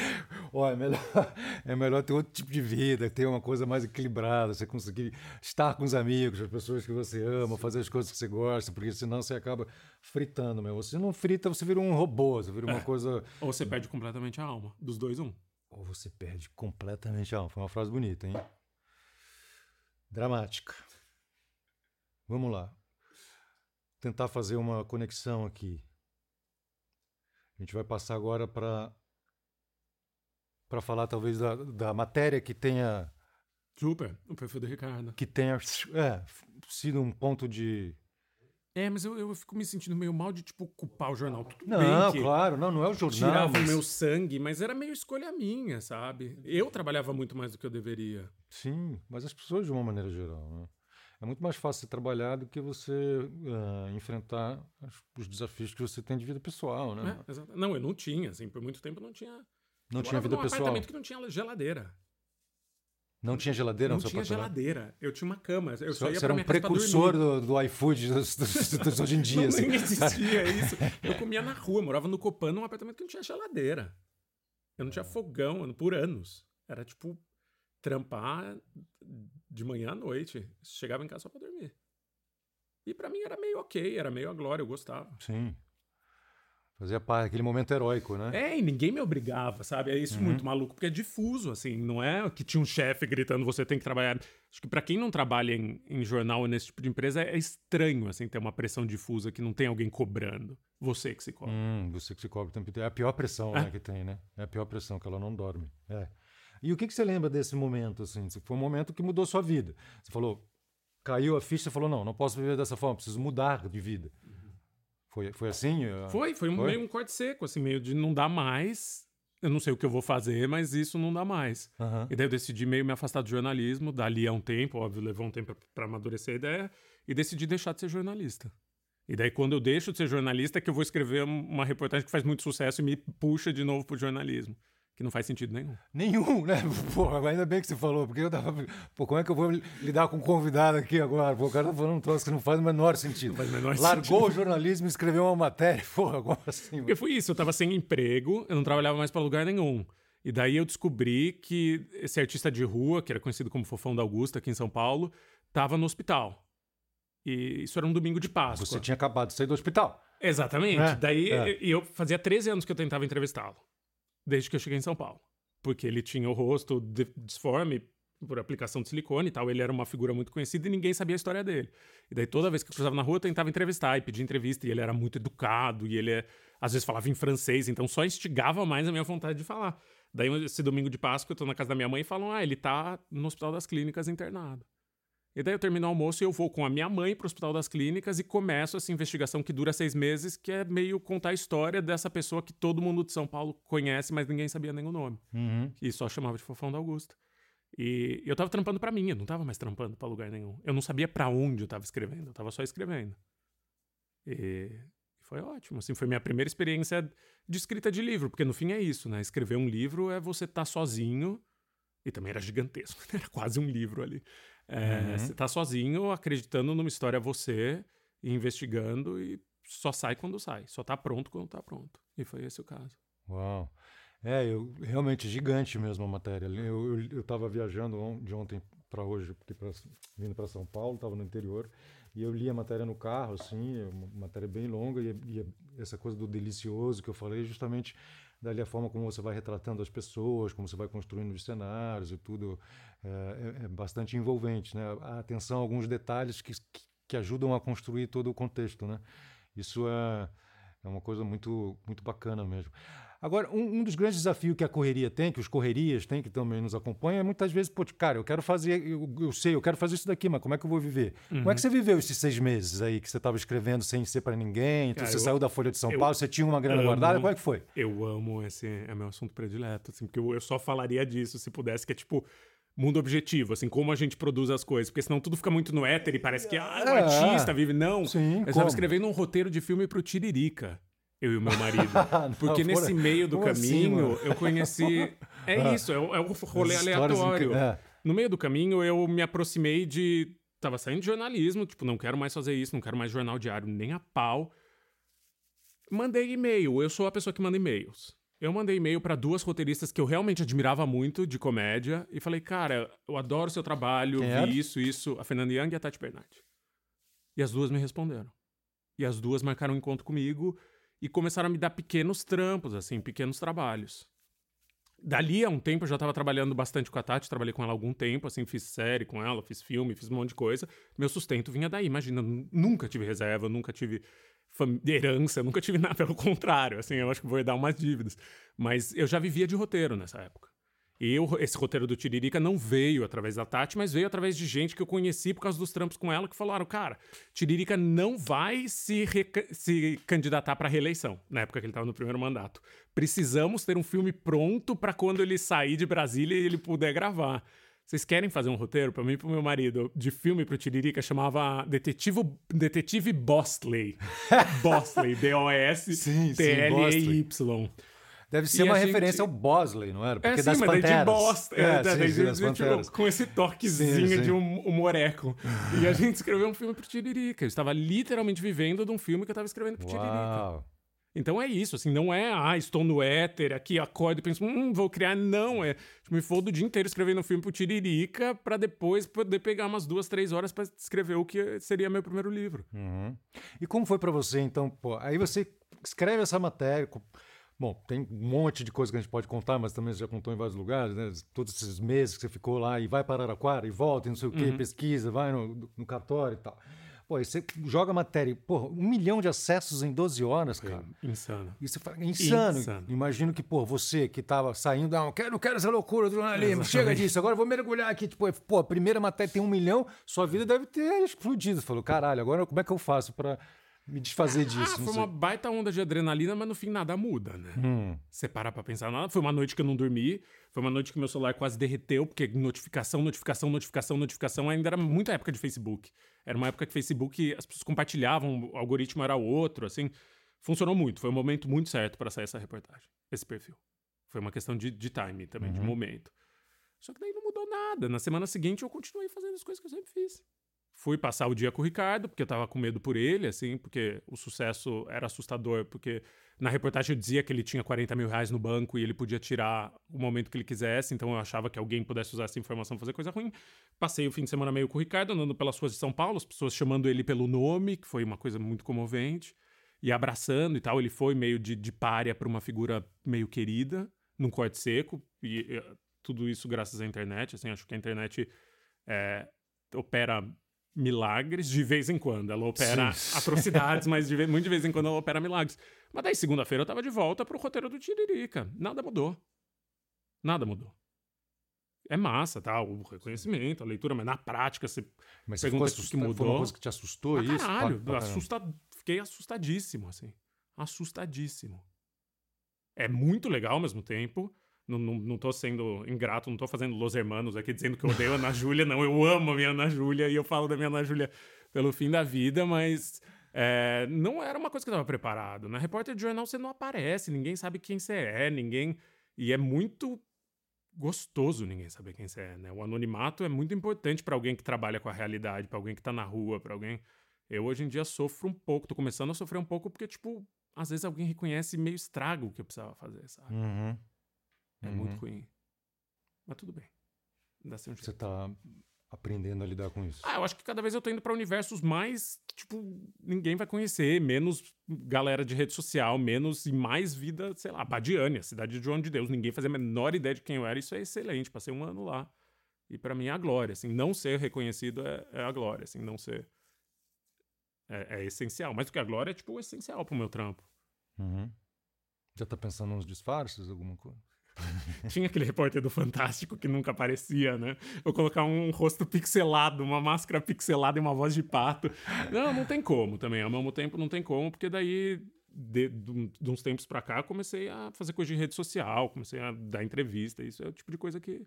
Speaker 2: Ó, é melhor, é melhor ter outro tipo de vida, ter uma coisa mais equilibrada, você conseguir estar com os amigos, as pessoas que você ama, fazer as coisas que você gosta, porque senão você acaba fritando, meu. Você não frita, você vira um robô, você vira uma coisa.
Speaker 3: Ou você perde completamente a alma. Dos dois, um.
Speaker 2: Ou você perde completamente a alma. Foi uma frase bonita, hein? Dramática. Vamos lá. Tentar fazer uma conexão aqui. A gente vai passar agora para para falar talvez da, da matéria que tenha
Speaker 3: Super. O perfil do Ricardo.
Speaker 2: que tenha é, sido um ponto de
Speaker 3: É, mas eu, eu fico me sentindo meio mal de, tipo, culpar o jornal. Tudo
Speaker 2: não, claro, não, não é o jornal.
Speaker 3: tirava
Speaker 2: mas-
Speaker 3: o meu sangue, mas era meio escolha minha, sabe? Eu trabalhava muito mais do que eu deveria.
Speaker 2: Sim, mas as pessoas de uma maneira geral, né? É muito mais fácil você trabalhar do que você ah, enfrentar os desafios que você tem de vida pessoal, né?
Speaker 3: Exato. Não, eu não tinha, assim, por muito tempo eu não tinha.
Speaker 2: Não
Speaker 3: eu
Speaker 2: tinha vida
Speaker 3: num
Speaker 2: pessoal.
Speaker 3: apartamento que não tinha geladeira.
Speaker 2: Não tinha geladeira
Speaker 3: não
Speaker 2: no seu
Speaker 3: tinha
Speaker 2: apartamento?
Speaker 3: geladeira. Eu tinha uma cama. Eu só
Speaker 2: Você
Speaker 3: ia
Speaker 2: era um precursor do, do iFood dos, dos- dos hoje em dia.
Speaker 3: Não,
Speaker 2: assim.
Speaker 3: nem existia isso. Eu comia na rua, morava no Copan, num apartamento que não tinha geladeira. Eu não tinha fogão por anos. Era tipo trampar de manhã à noite. Chegava em casa só pra dormir. E pra mim era meio ok, era meio a glória, eu gostava.
Speaker 2: Sim. Fazia parte, aquele momento heróico, né?
Speaker 3: É, e ninguém me obrigava, sabe? É isso
Speaker 2: Uhum.
Speaker 3: muito maluco, porque é difuso, assim, não é que tinha um chefe gritando você tem que trabalhar. Acho que pra quem não trabalha em, em jornal ou nesse tipo de empresa, é estranho, assim, ter uma pressão difusa que não tem alguém cobrando. Você que se cobra.
Speaker 2: Hum, você que se cobre o tempo inteiro. É a pior pressão
Speaker 3: É.
Speaker 2: né, que tem, né? É a pior pressão, que ela não dorme. É. E o que, que você lembra desse momento, assim? Foi um momento que mudou sua vida. Você falou, caiu a ficha, você falou, não, não posso viver dessa forma, preciso mudar de vida. Foi, foi assim?
Speaker 3: Foi, foi,
Speaker 2: Foi?
Speaker 3: meio um corte seco, assim, meio de não dar mais. Eu não sei o que eu vou fazer, mas isso não dá mais.
Speaker 2: Aham.
Speaker 3: E daí eu decidi meio me afastar do jornalismo, dali a um tempo, óbvio, levou um tempo pra amadurecer a ideia, e decidi deixar de ser jornalista. E daí, quando eu deixo de ser jornalista, é que eu vou escrever um- uma reportagem que faz muito sucesso e me puxa de novo pro jornalismo. Que não faz sentido nenhum.
Speaker 2: Nenhum, né? Porra, ainda bem que você falou, porque eu tava. Pô, como é que eu vou lidar com um convidado aqui agora? Pô, o cara tá falando um troço que não faz o menor sentido.
Speaker 3: faz o menor
Speaker 2: Largou
Speaker 3: sentido.
Speaker 2: o jornalismo e escreveu uma matéria. Porra, como assim?
Speaker 3: Porque foi isso, eu tava sem emprego, eu não trabalhava mais pra lugar nenhum. E daí eu descobri que esse artista de rua, que era conhecido como Fofão da Augusta aqui em São Paulo, tava no hospital. E isso era um domingo de Páscoa.
Speaker 2: Você tinha acabado de sair do hospital.
Speaker 3: Exatamente.
Speaker 2: É,
Speaker 3: Daí
Speaker 2: é.
Speaker 3: eu fazia 13 anos que eu tentava entrevistá-lo. Desde que eu cheguei em São Paulo. Porque ele tinha o rosto disforme por aplicação de silicone e tal. Ele era uma figura muito conhecida e ninguém sabia a história dele. E daí toda vez que eu cruzava na rua eu tentava entrevistar e pedir entrevista. E ele era muito educado e ele às vezes falava em francês. Então só instigava mais a minha vontade de falar. Daí esse domingo de Páscoa eu tô na casa da minha mãe e falam: Ah, ele tá no Hospital das Clínicas internado. E daí eu termino o almoço e eu vou com a minha mãe para o Hospital das Clínicas e começo essa investigação que dura seis meses, que é meio contar a história dessa pessoa que todo mundo de São Paulo conhece, mas ninguém sabia nem o nome.
Speaker 2: Uhum.
Speaker 3: E só chamava de Fofão da Augusta. E eu tava trampando para mim, eu não tava mais trampando para lugar nenhum. Eu não sabia para onde eu tava escrevendo, eu tava só escrevendo. E foi ótimo, assim, foi minha primeira experiência de escrita de livro, porque no fim é isso, né? Escrever um livro é você estar sozinho, e também era gigantesco, era quase um livro ali. É,
Speaker 2: Uhum.
Speaker 3: Você tá sozinho, acreditando numa história você, investigando, e só sai quando sai, só tá pronto quando tá pronto. E foi esse o caso.
Speaker 2: Uau. É, eu, realmente gigante mesmo a matéria. Eu, eu, eu tava viajando on- de ontem para hoje, porque pra, vindo para São Paulo, estava no interior, e eu li a matéria no carro, assim, é uma matéria bem longa, e, e essa coisa do delicioso que eu falei, justamente dali a forma como você vai retratando as pessoas, como você vai construindo os cenários e tudo, é, é- é bastante envolvente, né? A atenção a alguns detalhes que, que, ajudam a construir todo o contexto, né? Isso é, é uma coisa muito, muito bacana mesmo. Agora, um, um dos grandes desafios que a correria tem, que os correrias têm, que também nos acompanham, é muitas vezes, pô, cara, eu quero fazer, eu, eu sei, eu quero fazer isso daqui, mas como é que eu vou viver? Como é que você viveu esses seis meses aí que você estava escrevendo sem ser para ninguém? Então
Speaker 3: Cara,
Speaker 2: você
Speaker 3: eu-
Speaker 2: saiu da Folha de São Paulo, você tinha uma grana
Speaker 3: amo-
Speaker 2: guardada, como é que foi?
Speaker 3: Eu amo esse, é meu assunto predileto, assim, porque eu, eu só falaria disso se pudesse, que é tipo mundo objetivo, assim, como a gente produz as coisas, porque senão tudo fica muito no éter e parece que ah, o
Speaker 2: É.
Speaker 3: artista vive. Não,
Speaker 2: Sim,
Speaker 3: eu estava escrevendo um roteiro de filme pro Tiririca, eu e o meu marido.
Speaker 2: Não,
Speaker 3: Porque nesse meio do
Speaker 2: assim,
Speaker 3: caminho
Speaker 2: mano?
Speaker 3: eu conheci. É isso, é o, é o rolê aleatório.
Speaker 2: é.
Speaker 3: No meio do caminho eu me aproximei de. Tava saindo de jornalismo, tipo, não quero mais fazer isso, não quero mais jornal diário, nem a pau. Mandei e-mail, eu sou a pessoa que manda e-mails. Eu mandei e-mail para duas roteiristas que eu realmente admirava muito de comédia e falei, cara, eu adoro seu trabalho, vi isso, isso, a Fernanda Young e a Tati Bernardi. E as duas me responderam. E as duas marcaram um encontro comigo e começaram a me dar pequenos trampos, assim, pequenos trabalhos. Dali a um tempo eu já estava trabalhando bastante com a Tati, trabalhei com ela algum tempo, assim, fiz série com ela, fiz filme, fiz um monte de coisa. Meu sustento vinha daí, imagina, nu- nunca tive reserva, nunca tive herança, nunca tive nada, pelo contrário, assim, eu acho que vou herdar umas dívidas. Mas eu já vivia de roteiro nessa época. E eu, esse roteiro do Tiririca não veio através da Tati, mas veio através de gente que eu conheci por causa dos trampos com ela, que falaram, cara, Tiririca não vai se, se candidatar para reeleição, na época que ele estava no primeiro mandato. Precisamos ter um filme pronto para quando ele sair de Brasília e ele puder gravar. Vocês querem fazer um roteiro para mim e pro meu marido de filme pro Tiririca chamava Detetive, Detetive Bosley. Bosley,
Speaker 2: Sim, sim,
Speaker 3: B-O-S-T-L-E-Y.
Speaker 2: Deve ser
Speaker 3: E
Speaker 2: uma
Speaker 3: a gente-
Speaker 2: referência ao Bosley, não era?
Speaker 3: É,
Speaker 2: Porque
Speaker 3: sim,
Speaker 2: das
Speaker 3: mas daí
Speaker 2: Panteras.
Speaker 3: de bosta. É,
Speaker 2: É,
Speaker 3: daí
Speaker 2: sim,
Speaker 3: de-
Speaker 2: sim,
Speaker 3: de- tipo, com esse toquezinho
Speaker 2: Sim, sim.
Speaker 3: de um humoreco. E a gente escreveu um filme pro Tiririca. Eu estava literalmente vivendo de um filme que eu estava escrevendo pro Tiririca.
Speaker 2: Uau.
Speaker 3: Então é isso, assim, não é, ah, estou no éter, aqui acordo e penso, hum, vou criar. Não, é, tipo, me fodo o dia inteiro escrevendo um filme pro Tiririca pra depois poder pegar umas duas, três horas pra escrever o que seria meu primeiro livro.
Speaker 2: Uhum. E como foi pra você, então? Pô, aí você escreve essa matéria. Bom, tem um monte de coisa que a gente pode contar, mas também você já contou em vários lugares, né? Todos esses meses que você ficou lá e vai para Araraquara e volta e não sei o quê, pesquisa, vai no, no cartório e tal. Pô, aí você joga a matéria, pô, um milhão de acessos em 12 horas, cara.
Speaker 3: Insano.
Speaker 2: Isso é insano.
Speaker 3: Insano.
Speaker 2: Imagino que, pô, você que tava saindo, ah, não quero, não quero essa loucura do jornalismo, chega disso, agora eu vou mergulhar aqui. Tipo, pô, a primeira matéria tem um milhão, sua vida deve ter explodido. Você falou, caralho, agora como é que eu faço pra me desfazer disso?
Speaker 3: Ah,
Speaker 2: Não
Speaker 3: foi
Speaker 2: sei.
Speaker 3: uma baita onda de adrenalina, mas no fim nada muda, né?
Speaker 2: Hum.
Speaker 3: Você parar pra pensar nada. Foi uma noite que eu não dormi. Foi uma noite que meu celular quase derreteu, porque notificação, notificação, notificação, notificação. Ainda era muita época de Facebook. Era uma época que Facebook, as pessoas compartilhavam, o algoritmo era outro, assim. Funcionou muito. Foi um momento muito certo para sair essa reportagem, esse perfil. Foi uma questão de, de time também, de momento. Só que daí não mudou nada. Na semana seguinte eu continuei fazendo as coisas que eu sempre fiz. Fui passar o dia com o Ricardo, porque eu tava com medo por ele, assim, porque o sucesso era assustador, porque na reportagem eu dizia que ele tinha 40 mil reais no banco e ele podia tirar o momento que ele quisesse, então eu achava que alguém pudesse usar essa informação pra fazer coisa ruim. Passei o fim de semana meio com o Ricardo, andando pelas ruas de São Paulo, as pessoas chamando ele pelo nome, que foi uma coisa muito comovente, e abraçando e tal. Ele foi meio de, de párea pra uma figura meio querida, num corte seco, e eh, tudo isso graças à internet, assim, acho que a internet é, opera milagres de vez em quando. Ela opera
Speaker 2: Sim.
Speaker 3: atrocidades, mas de ve- muito de vez em quando ela opera milagres. Mas daí, segunda-feira, eu tava de volta pro roteiro do Tiririca. Nada mudou. Nada mudou. É massa, tá? O reconhecimento, a leitura, mas na prática você.
Speaker 2: Mas você
Speaker 3: Pergunta
Speaker 2: ficou
Speaker 3: que
Speaker 2: assustado, foi
Speaker 3: mudou.
Speaker 2: uma coisa que te assustou
Speaker 3: Pra
Speaker 2: isso?
Speaker 3: caralho,
Speaker 2: Pra- pra
Speaker 3: assusta... fiquei assustadíssimo, assim. Assustadíssimo. É muito legal ao mesmo tempo. Não, não, não tô sendo ingrato, não tô fazendo Los Hermanos aqui dizendo que eu odeio a Ana Júlia, não. Eu amo a minha Ana Júlia e eu falo da minha Ana Júlia pelo fim da vida, mas é, não era uma coisa que eu tava preparado. Na repórter de jornal você não aparece, ninguém sabe quem você é, ninguém. E é muito gostoso ninguém saber quem você é, né? O anonimato é muito importante pra alguém que trabalha com a realidade, pra alguém que tá na rua, pra alguém. Eu hoje em dia sofro um pouco, tô começando a sofrer um pouco porque, tipo, às vezes alguém reconhece meio estraga o que eu precisava fazer, sabe?
Speaker 2: Uhum.
Speaker 3: É
Speaker 2: Uhum.
Speaker 3: muito ruim. Mas tudo bem. Dá um jeito.
Speaker 2: Você tá aprendendo a lidar com isso.
Speaker 3: Ah, eu acho que cada vez eu tô indo pra universos mais, tipo, ninguém vai conhecer, menos galera de rede social, menos e mais vida, sei lá, Badiane, a cidade de João de Deus. Ninguém fazia a menor ideia de quem eu era, isso é excelente. Passei um ano lá. E pra mim é a glória, assim, não ser reconhecido é, é a glória, assim, não ser. É, é essencial. Mais do que a glória, é, tipo, essencial pro meu trampo.
Speaker 2: Uhum. Já tá pensando nos disfarces, alguma coisa?
Speaker 3: Tinha aquele repórter do Fantástico que nunca aparecia, né? Eu colocar um rosto pixelado, uma máscara pixelada e uma voz de pato. Não, não tem como também. Ao mesmo tempo, não tem como, porque daí, de, de, de uns tempos pra cá, comecei a fazer coisa de rede social, comecei a dar entrevista. Isso é o tipo de coisa que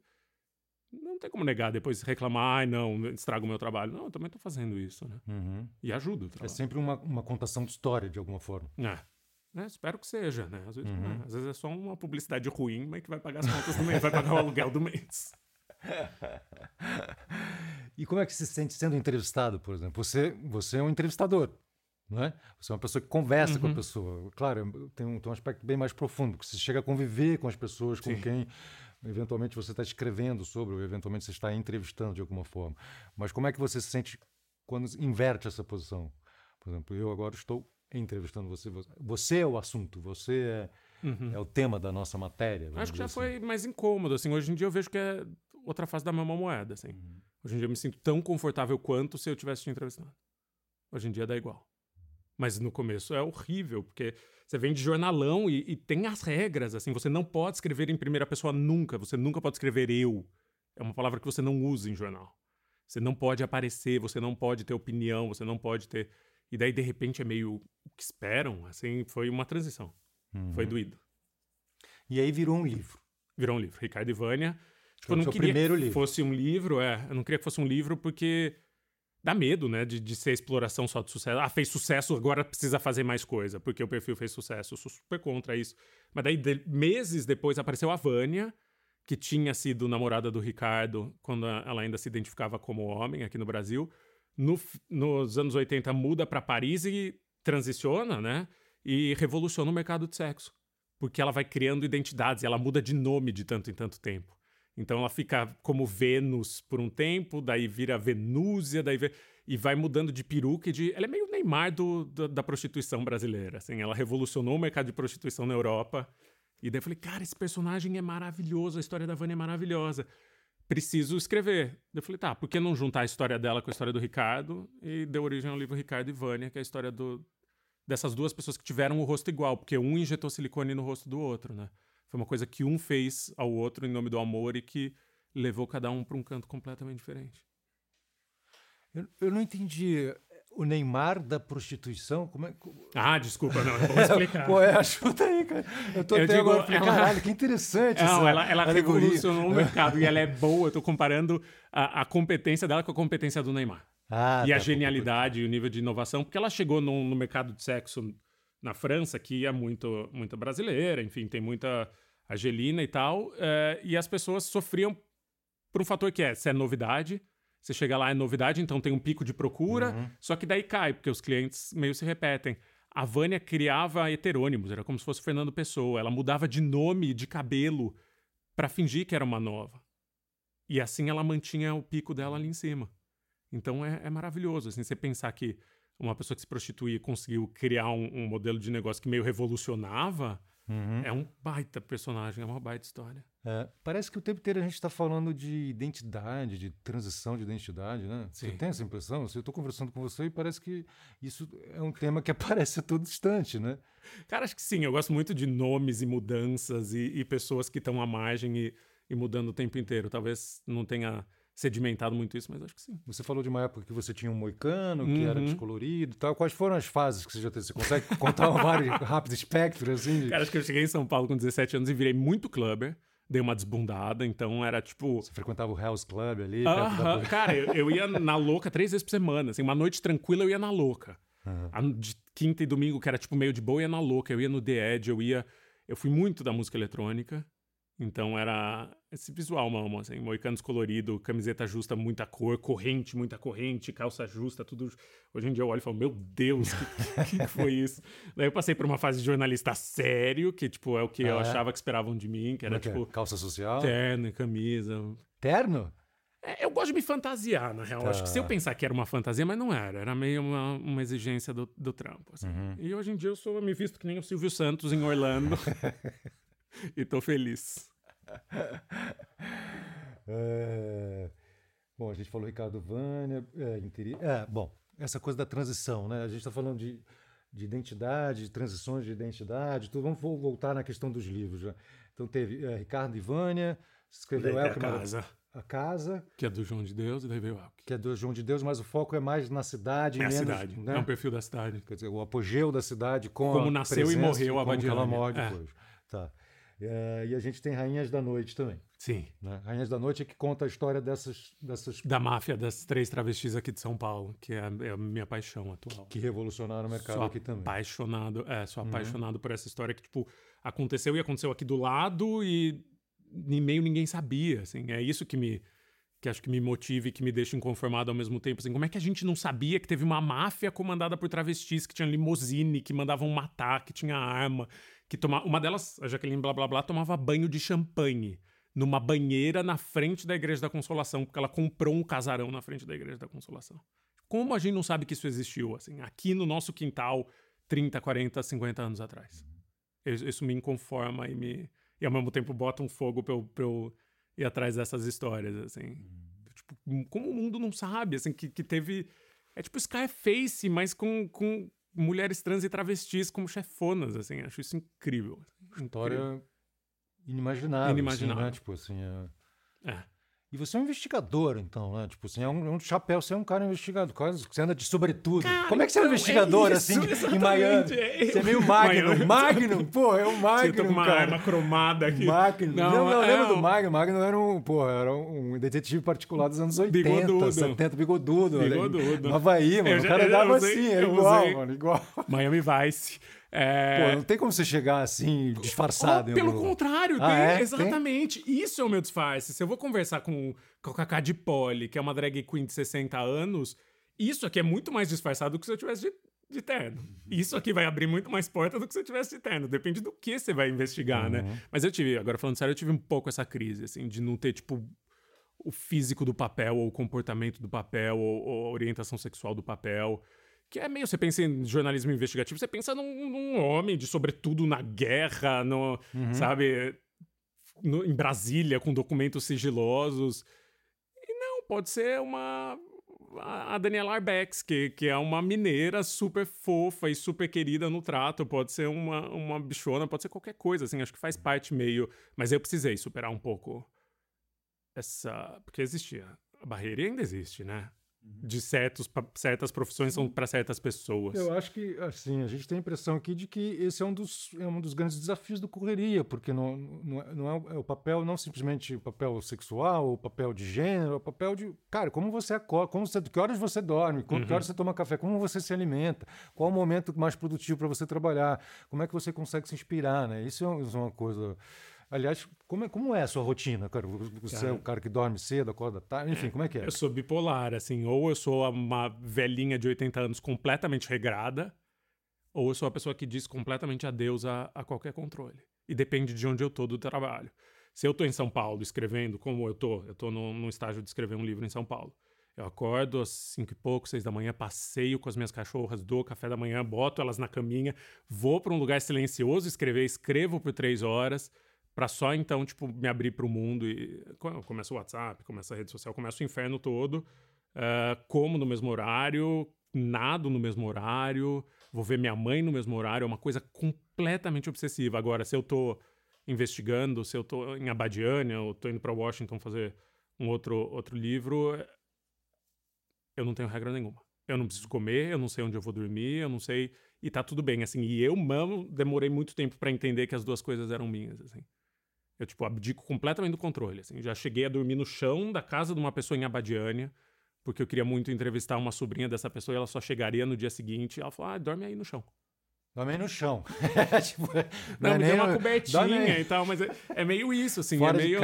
Speaker 3: não tem como negar depois reclamar, ai, não, estraga o meu trabalho. Não, eu também tô fazendo isso, né?
Speaker 2: Uhum.
Speaker 3: E ajuda o
Speaker 2: É sempre uma, uma contação de história, de alguma forma.
Speaker 3: É. Né, Espero que seja, né? Às vezes,
Speaker 2: Uhum.
Speaker 3: né? Às vezes é só uma publicidade ruim, mas que vai pagar as contas do mês, vai pagar o aluguel do mês.
Speaker 2: E como é que se sente sendo entrevistado, por exemplo? Você, você é um entrevistador, não é? Você é uma pessoa que conversa com a
Speaker 3: Uhum.
Speaker 2: pessoa. Claro, tem um, tem um aspecto bem mais profundo, porque você chega a conviver com as pessoas com
Speaker 3: Sim.
Speaker 2: quem eventualmente você está escrevendo sobre, ou eventualmente você está entrevistando de alguma forma. Mas como é que você se sente quando inverte essa posição? Por exemplo, eu agora estou entrevistando você. você- Você é o assunto, você é, é o tema da nossa matéria.
Speaker 3: Uhum. Acho que já
Speaker 2: assim.
Speaker 3: foi mais incômodo, assim. Hoje em dia eu vejo que é outra face da mesma moeda, assim. Hoje em dia eu me sinto tão confortável quanto se eu tivesse te entrevistado. Hoje em dia dá igual. Mas no começo é horrível, porque você vem de jornalão e, e tem as regras, assim. Você não pode escrever em primeira pessoa nunca. Você nunca pode escrever eu. É uma palavra que você não usa em jornal. Você não pode aparecer, você não pode ter opinião, você não pode ter... E daí, de repente, é meio o que esperam, assim. Foi uma transição.
Speaker 2: Uhum.
Speaker 3: Foi doído.
Speaker 2: E aí virou um livro.
Speaker 3: Virou um livro. Ricardo e Vânia. Tipo,
Speaker 2: Foi
Speaker 3: eu não queria
Speaker 2: primeiro
Speaker 3: que
Speaker 2: livro.
Speaker 3: fosse um livro, é. Eu não queria que fosse um livro porque dá medo, né? De, de ser exploração só de sucesso. Ah, fez sucesso, agora precisa fazer mais coisa, porque o perfil fez sucesso. Eu sou super contra isso. Mas daí, de, meses depois, apareceu a Vânia, que tinha sido namorada do Ricardo quando ela ainda se identificava como homem aqui no Brasil. No, nos anos 80, muda para Paris e transiciona, né? E revoluciona o mercado de sexo. Porque ela vai criando identidades, ela muda de nome de tanto em tanto tempo. Então ela fica como Vênus por um tempo, daí vira Venúzia, daí e vai mudando de peruca e de. Ela é meio Neymar do, do, da prostituição brasileira. Assim, ela revolucionou o mercado de prostituição na Europa. E daí eu falei, cara, esse personagem é maravilhoso, a história da Vânia é maravilhosa. Preciso escrever. Eu falei, tá, por que não juntar a história dela com a história do Ricardo? E deu origem ao livro Ricardo e Vânia, que é a história do, dessas duas pessoas que tiveram o rosto igual, porque um injetou silicone no rosto do outro, né? Foi uma coisa que um fez ao outro em nome do amor e que levou cada um para um canto completamente diferente.
Speaker 2: Eu, eu não entendi o Neymar da prostituição? Como é...
Speaker 3: Ah, desculpa, não, vou explicar.
Speaker 2: Pô, é, ajuda aí, cara. Eu tô eu até digo, agora ela... caralho, que interessante.
Speaker 3: Não, ela, ela revolucionou o mercado e ela é boa. Eu tô comparando a, a competência dela com a competência do Neymar. Ah, e tá, a genialidade e o nível de inovação, porque ela chegou no, no mercado de sexo na França, que é muito, muito brasileira, enfim, tem muita Angelina e tal, é, e as pessoas sofriam por um fator que é, se é novidade, você chega lá, é novidade, então tem um pico de procura, uhum. só que daí cai, porque os clientes meio se repetem. A Vânia criava heterônimos, era como se fosse Fernando Pessoa, ela mudava de nome, de cabelo, para fingir que era uma nova. E assim ela mantinha o pico dela ali em cima. Então é, é maravilhoso, assim, você pensar que uma pessoa que se prostituía conseguiu criar um, um modelo de negócio que meio revolucionava, Uhum. É um baita personagem, é uma baita história.
Speaker 2: É, parece que o tempo inteiro a gente está falando de identidade, de transição de identidade, né? Sim. Você tem essa impressão? Eu estou conversando com você e parece que isso é um tema que aparece a todo instante, né?
Speaker 3: Cara, acho que sim. Eu gosto muito de nomes e mudanças e, e pessoas que estão à margem e, e mudando o tempo inteiro. Talvez não tenha sedimentado muito isso, mas acho que sim.
Speaker 2: Você falou de uma época que você tinha um moicano, que uhum. era descolorido e tal. Quais foram as fases que você já teve? Você consegue contar um vários rápido espectro, assim?
Speaker 3: Cara, acho que eu cheguei em São Paulo com 17 anos e virei muito clubber. Dei uma desbundada, então era tipo.
Speaker 2: Você frequentava o Hell's Club ali?
Speaker 3: Uh -huh. Cara, eu, eu, ia na louca três vezes por semana. Assim, uma noite tranquila eu ia na louca. Uhum. De quinta e domingo, que era tipo meio de boa, eu ia na louca. Eu ia no The Edge, eu ia. Eu fui muito da música eletrônica. Então era esse visual, mano, assim, moicanos colorido, camiseta justa, muita cor, corrente, muita corrente, calça justa, tudo. Hoje em dia eu olho e falo, meu Deus, que, que foi isso? Daí eu passei por uma fase de jornalista sério, que tipo é o que ah, eu é? achava que esperavam de mim, que era é é? tipo
Speaker 2: calça social,
Speaker 3: terno e camisa.
Speaker 2: Terno?
Speaker 3: É, eu gosto de me fantasiar, na real. Tá. Acho que se eu tá. pensar que era uma fantasia, mas não era. Era meio uma, uma exigência do, do trampo. Assim. Uhum. E hoje em dia eu sou eu me visto que nem o Silvio Santos em Orlando. e tô feliz.
Speaker 2: É... Bom, a gente falou Ricardo Vânia, é, interi... é, bom, essa coisa da transição, né? A gente está falando de, de identidade, de transições de identidade, tudo. Vamos voltar na questão dos livros. Né? Então teve é, Ricardo e Vânia, escreveu
Speaker 3: a casa.
Speaker 2: A casa.
Speaker 3: Que é do João de Deus, e daí veio Elk.
Speaker 2: Que é do João de Deus, mas o foco é mais na cidade.
Speaker 3: É
Speaker 2: menos,
Speaker 3: a cidade, né? é um perfil da cidade.
Speaker 2: Quer dizer, o apogeu da cidade com
Speaker 3: Como nasceu
Speaker 2: e
Speaker 3: morreu a
Speaker 2: Badia. Como ela morre é. depois. Tá. É, e a gente tem Rainhas da Noite também.
Speaker 3: Sim.
Speaker 2: Né? Rainhas da Noite é que conta a história dessas, dessas.
Speaker 3: Da máfia das três travestis aqui de São Paulo, que é a, é a minha paixão atual.
Speaker 2: Que revolucionaram o mercado
Speaker 3: sou
Speaker 2: aqui também.
Speaker 3: Apaixonado, é, sou uhum. apaixonado por essa história que, tipo, aconteceu e aconteceu aqui do lado e nem meio ninguém sabia. Assim, é isso que me. Que acho que me motiva e que me deixa inconformado ao mesmo tempo. Assim, como é que a gente não sabia que teve uma máfia comandada por travestis que tinha limousine, que mandavam matar, que tinha arma, que tomava. Uma delas, a Jaqueline blá blá blá, tomava banho de champanhe numa banheira na frente da Igreja da Consolação, porque ela comprou um casarão na frente da Igreja da Consolação. Como a gente não sabe que isso existiu, assim, aqui no nosso quintal, 30, 40, 50 anos atrás? Isso me inconforma e me. E ao mesmo tempo bota um fogo pra eu, pra eu ir atrás dessas histórias, assim. Tipo, como o mundo não sabe, assim, que, que teve. É tipo Scarface, mas com, com mulheres trans e travestis como chefonas, assim. Acho isso incrível.
Speaker 2: História inimaginável.
Speaker 3: Inimaginável.
Speaker 2: Assim, né? Tipo assim, é...
Speaker 3: é.
Speaker 2: E você é um investigador, então, né? Tipo, você é um, um chapéu, você é um cara investigador. quase- Você anda de sobretudo.
Speaker 3: Cara,
Speaker 2: Como é que você é um
Speaker 3: então, é
Speaker 2: investigador,
Speaker 3: isso,
Speaker 2: assim, em Miami?
Speaker 3: é.
Speaker 2: Você é meio Magnum. Magnum, pô, é um
Speaker 3: Você tá
Speaker 2: Magnum,
Speaker 3: uma
Speaker 2: cara.
Speaker 3: arma cromada aqui.
Speaker 2: Magnum. Não, não,
Speaker 3: é
Speaker 2: lembra do
Speaker 3: um-
Speaker 2: Magnum? Magnum era um, pô, era um detetive particular dos anos 80,
Speaker 3: Bigodudo.
Speaker 2: 70, bigodudo.
Speaker 3: Bigodudo.
Speaker 2: No Havaí, mano.
Speaker 3: Eu
Speaker 2: o
Speaker 3: já-
Speaker 2: cara dava
Speaker 3: usei-
Speaker 2: assim, é igual,
Speaker 3: usei.
Speaker 2: mano, igual.
Speaker 3: Miami Vice. É,
Speaker 2: Pô, não tem como você chegar assim, disfarçado.
Speaker 3: Pelo contrário,
Speaker 2: Ah,
Speaker 3: tem,
Speaker 2: é? Tem?
Speaker 3: exatamente. Isso é o meu disfarce. Se eu vou conversar com, com a Cacá de Poli, que é uma drag queen de 60 anos, isso aqui é muito mais disfarçado do que se eu tivesse de, de terno. Isso aqui vai abrir muito mais porta do que se eu tivesse de terno. Depende do que você vai investigar, né? Mas eu tive, agora falando sério, eu tive um pouco essa crise, assim, de não ter, tipo, o físico do papel, ou o comportamento do papel, ou, ou a orientação sexual do papel. Que é meio, você pensa em jornalismo investigativo, você pensa num, num homem de sobretudo na guerra, no, sabe, no- em Brasília, com documentos sigilosos. E não, pode ser uma. A Daniela Arbex, que, que é uma mineira super fofa e super querida no trato. Pode ser uma, uma bichona, pode ser qualquer coisa, assim. Acho que faz parte meio. Mas eu precisei superar um pouco essa. Porque existia. A barreira e ainda existe, né? De certos, certas profissões são para certas pessoas.
Speaker 2: Eu acho que, assim, a gente tem a impressão aqui de que esse é um dos, é um dos grandes desafios do Correria, porque não, não, é, não é o- é o papel, não simplesmente o papel sexual, o papel de gênero, é o papel de, cara, como você acorda, como você, que horas você dorme, como, que horas você toma café, como você se alimenta, qual o momento mais produtivo para você trabalhar, como é que você consegue se inspirar, né? Isso é, isso é uma coisa... Aliás, como é, como é a sua rotina, cara? Você é o cara que dorme cedo, acorda tarde, enfim, como é que é?
Speaker 3: Eu sou bipolar, assim, ou eu sou uma velhinha de 80 anos completamente regrada, ou eu sou a pessoa que diz completamente adeus a, a qualquer controle. E depende de onde eu tô do trabalho. Se eu tô em São Paulo escrevendo, como eu tô, eu tô no, no estágio de escrever um livro em São Paulo. Eu acordo às cinco e pouco, seis da manhã, passeio com as minhas cachorras, dou café da manhã, boto elas na caminha, vou para um lugar silencioso escrever, escrevo por três horas, Pra só então, tipo, me abrir pro mundo e co- começa o WhatsApp, começa a rede social, começa o inferno todo, ah, como no mesmo horário, nado no mesmo horário, vou ver minha mãe no mesmo horário, é uma coisa completamente obsessiva. Agora, se eu tô investigando, se eu tô em Abadiânia, ou tô indo pra Washington fazer um outro, outro livro, eu não tenho regra nenhuma. Eu não preciso comer, eu não sei onde eu vou dormir, eu não sei. E tá tudo bem, assim. E eu, mano, demorei muito tempo pra entender que as duas coisas eram minhas, assim. Eu, tipo, abdico completamente do controle, assim. Já cheguei a dormir no chão da casa de uma pessoa em Abadiânia, porque eu queria muito entrevistar uma sobrinha dessa pessoa e ela só chegaria no dia seguinte. Ela falou, ah, dorme aí no chão.
Speaker 2: Dorme aí no chão. tipo,
Speaker 3: Não,
Speaker 2: é
Speaker 3: me deu uma cobertinha e tal, mas é, é meio isso, assim.
Speaker 2: Fora
Speaker 3: é meio.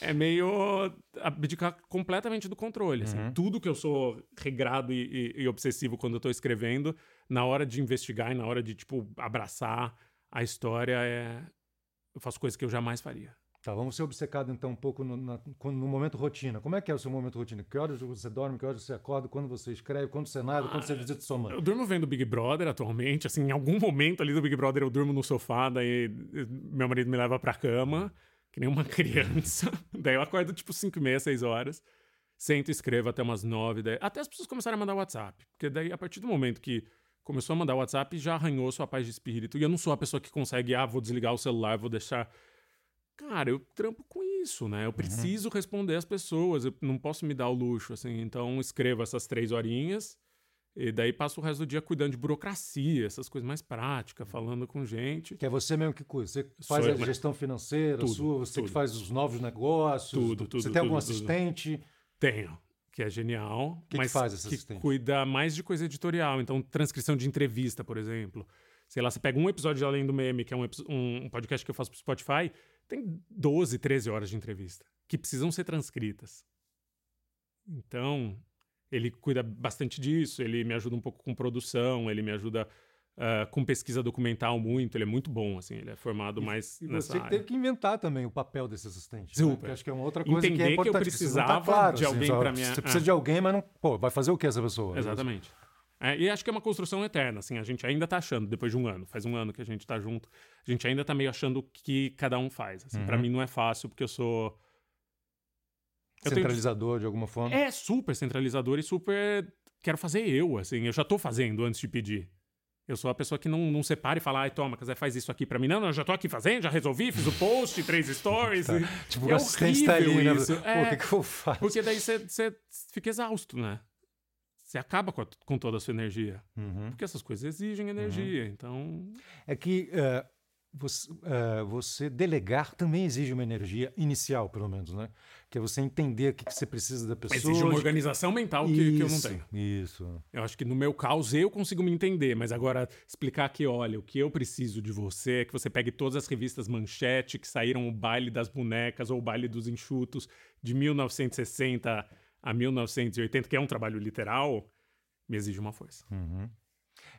Speaker 3: É meio abdicar completamente do controle, assim.
Speaker 2: Uhum.
Speaker 3: Tudo que eu sou regrado e, e- e obsessivo quando eu tô escrevendo, na hora de investigar e na hora de, tipo, abraçar a história, é... eu faço coisas que eu jamais faria.
Speaker 2: Tá, vamos ser obcecados então um pouco no, na- no momento rotina. Como é que é o seu momento rotina? Que horas você dorme, que horas você acorda, quando você escreve, quando você nada, quando você visita sua mãe?
Speaker 3: Eu durmo vendo Big Brother atualmente, assim, em algum momento ali do Big Brother eu durmo no sofá, daí meu marido me leva pra cama, que nem uma criança. daí eu acordo tipo 5 e meia, 6 horas, sento e escrevo até umas 9, 10, até as pessoas começarem a mandar WhatsApp. Porque daí, a partir do momento que começou a mandar WhatsApp, já arranhou sua paz de espírito. E eu não sou a pessoa que consegue, ah, vou desligar o celular, vou deixar... Cara, eu trampo com isso, né? Eu preciso responder as pessoas, eu não posso me dar o luxo, assim. Então, escrevo essas três horinhas e daí passo o resto do dia cuidando de burocracia, essas coisas mais práticas, falando com gente.
Speaker 2: Que é você mesmo que cuida. Você faz
Speaker 3: eu,
Speaker 2: a gestão financeira
Speaker 3: Tudo,
Speaker 2: sua, você que
Speaker 3: tudo.
Speaker 2: faz os novos negócios.
Speaker 3: Tudo, tudo,
Speaker 2: Você tem algum assistente?
Speaker 3: Tenho, que é genial.
Speaker 2: que
Speaker 3: mas
Speaker 2: faz esse
Speaker 3: que cuida mais de coisa editorial. Então, transcrição de entrevista, por exemplo. Sei lá, você pega um episódio de Além do Meme, que é um, um podcast que eu faço pro Spotify, tem 12, 13 horas de entrevista, que precisam ser transcritas. Então, ele cuida bastante disso, ele me ajuda um pouco com produção, ele me ajuda ah, com pesquisa documental muito, ele é muito bom, assim, ele é formado mais
Speaker 2: E
Speaker 3: nessa
Speaker 2: você que
Speaker 3: área.
Speaker 2: teve que inventar também o papel desse assistente.
Speaker 3: Super.
Speaker 2: Né? Que acho que é uma outra coisa que
Speaker 3: Entender
Speaker 2: é
Speaker 3: que eu
Speaker 2: importante. precisa não tá
Speaker 3: precisava de alguém
Speaker 2: só-
Speaker 3: pra minha-
Speaker 2: Você precisa
Speaker 3: ah.
Speaker 2: de alguém, mas não. Pô, vai fazer o que essa pessoa?
Speaker 3: Exatamente. É, e acho que é uma construção eterna, assim, a gente ainda tá achando, depois de um ano, faz um ano que a gente tá junto, a gente ainda tá meio achando o que cada um faz, assim,
Speaker 2: Uhum.
Speaker 3: mim não é fácil, porque eu sou... Eu tenho-
Speaker 2: Centralizador de alguma forma.
Speaker 3: É super centralizador e super... Quero fazer eu, assim, eu já tô fazendo antes de pedir. Eu sou a pessoa que não, não separa e fala, ai, toma, Casé, faz isso aqui pra mim. Não, não, já tô aqui fazendo, já resolvi, fiz o post, três stories.
Speaker 2: Tá. Tipo,
Speaker 3: e
Speaker 2: o
Speaker 3: é
Speaker 2: assistente tá ali, né?
Speaker 3: isso.
Speaker 2: Pô,
Speaker 3: É,
Speaker 2: o que, que eu faço?
Speaker 3: Porque daí você fica exausto, né? Você acaba com, a- com toda a sua energia.
Speaker 2: Uhum.
Speaker 3: Porque essas coisas exigem energia, então...
Speaker 2: É que é, você, é, você delegar também exige uma energia inicial, pelo menos, né? Que é você entender o que, que você precisa da pessoa.
Speaker 3: Exige uma organização mental que, que eu não
Speaker 2: Isso,
Speaker 3: tenho.
Speaker 2: Isso.
Speaker 3: Eu acho que no meu caos eu consigo me entender, mas agora explicar que, olha, o que eu preciso de você é que você pegue todas as revistas Manchete que saíram o baile das bonecas ou o baile dos enxutos de 1960 a 1980, que é um trabalho literal, me exige uma força.
Speaker 2: Uhum.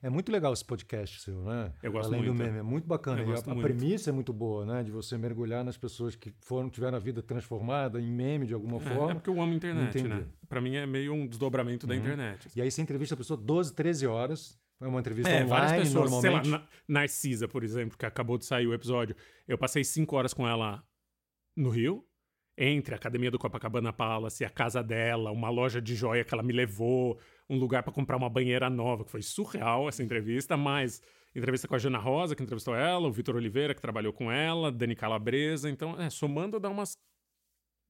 Speaker 2: É muito legal esse podcast seu, né?
Speaker 3: Eu gosto
Speaker 2: Além do
Speaker 3: muito.
Speaker 2: meme, é muito bacana. A,
Speaker 3: gosto
Speaker 2: a
Speaker 3: muito.
Speaker 2: premissa é muito boa, né? De você mergulhar nas pessoas que foram tiveram a vida transformada em meme de alguma
Speaker 3: É,
Speaker 2: forma.
Speaker 3: é porque eu amo a internet,
Speaker 2: Entendi.
Speaker 3: né? Pra mim é meio um desdobramento da internet.
Speaker 2: E aí você entrevista a pessoa 12, 13 horas. É uma entrevista
Speaker 3: É, várias
Speaker 2: online,
Speaker 3: pessoas. Sei lá,
Speaker 2: normalmente.
Speaker 3: Na- Narcisa, por exemplo, que acabou de sair o episódio. Eu passei cinco horas com ela no Rio, entre a academia do Copacabana Palace, a casa dela, uma loja de joia que ela me levou, um lugar para comprar uma banheira nova, que foi surreal essa entrevista, mas entrevista com a Jana Rosa, que entrevistou ela, o Vitor Oliveira, que trabalhou com ela, Dani Calabresa. Então, é, somando, dá umas.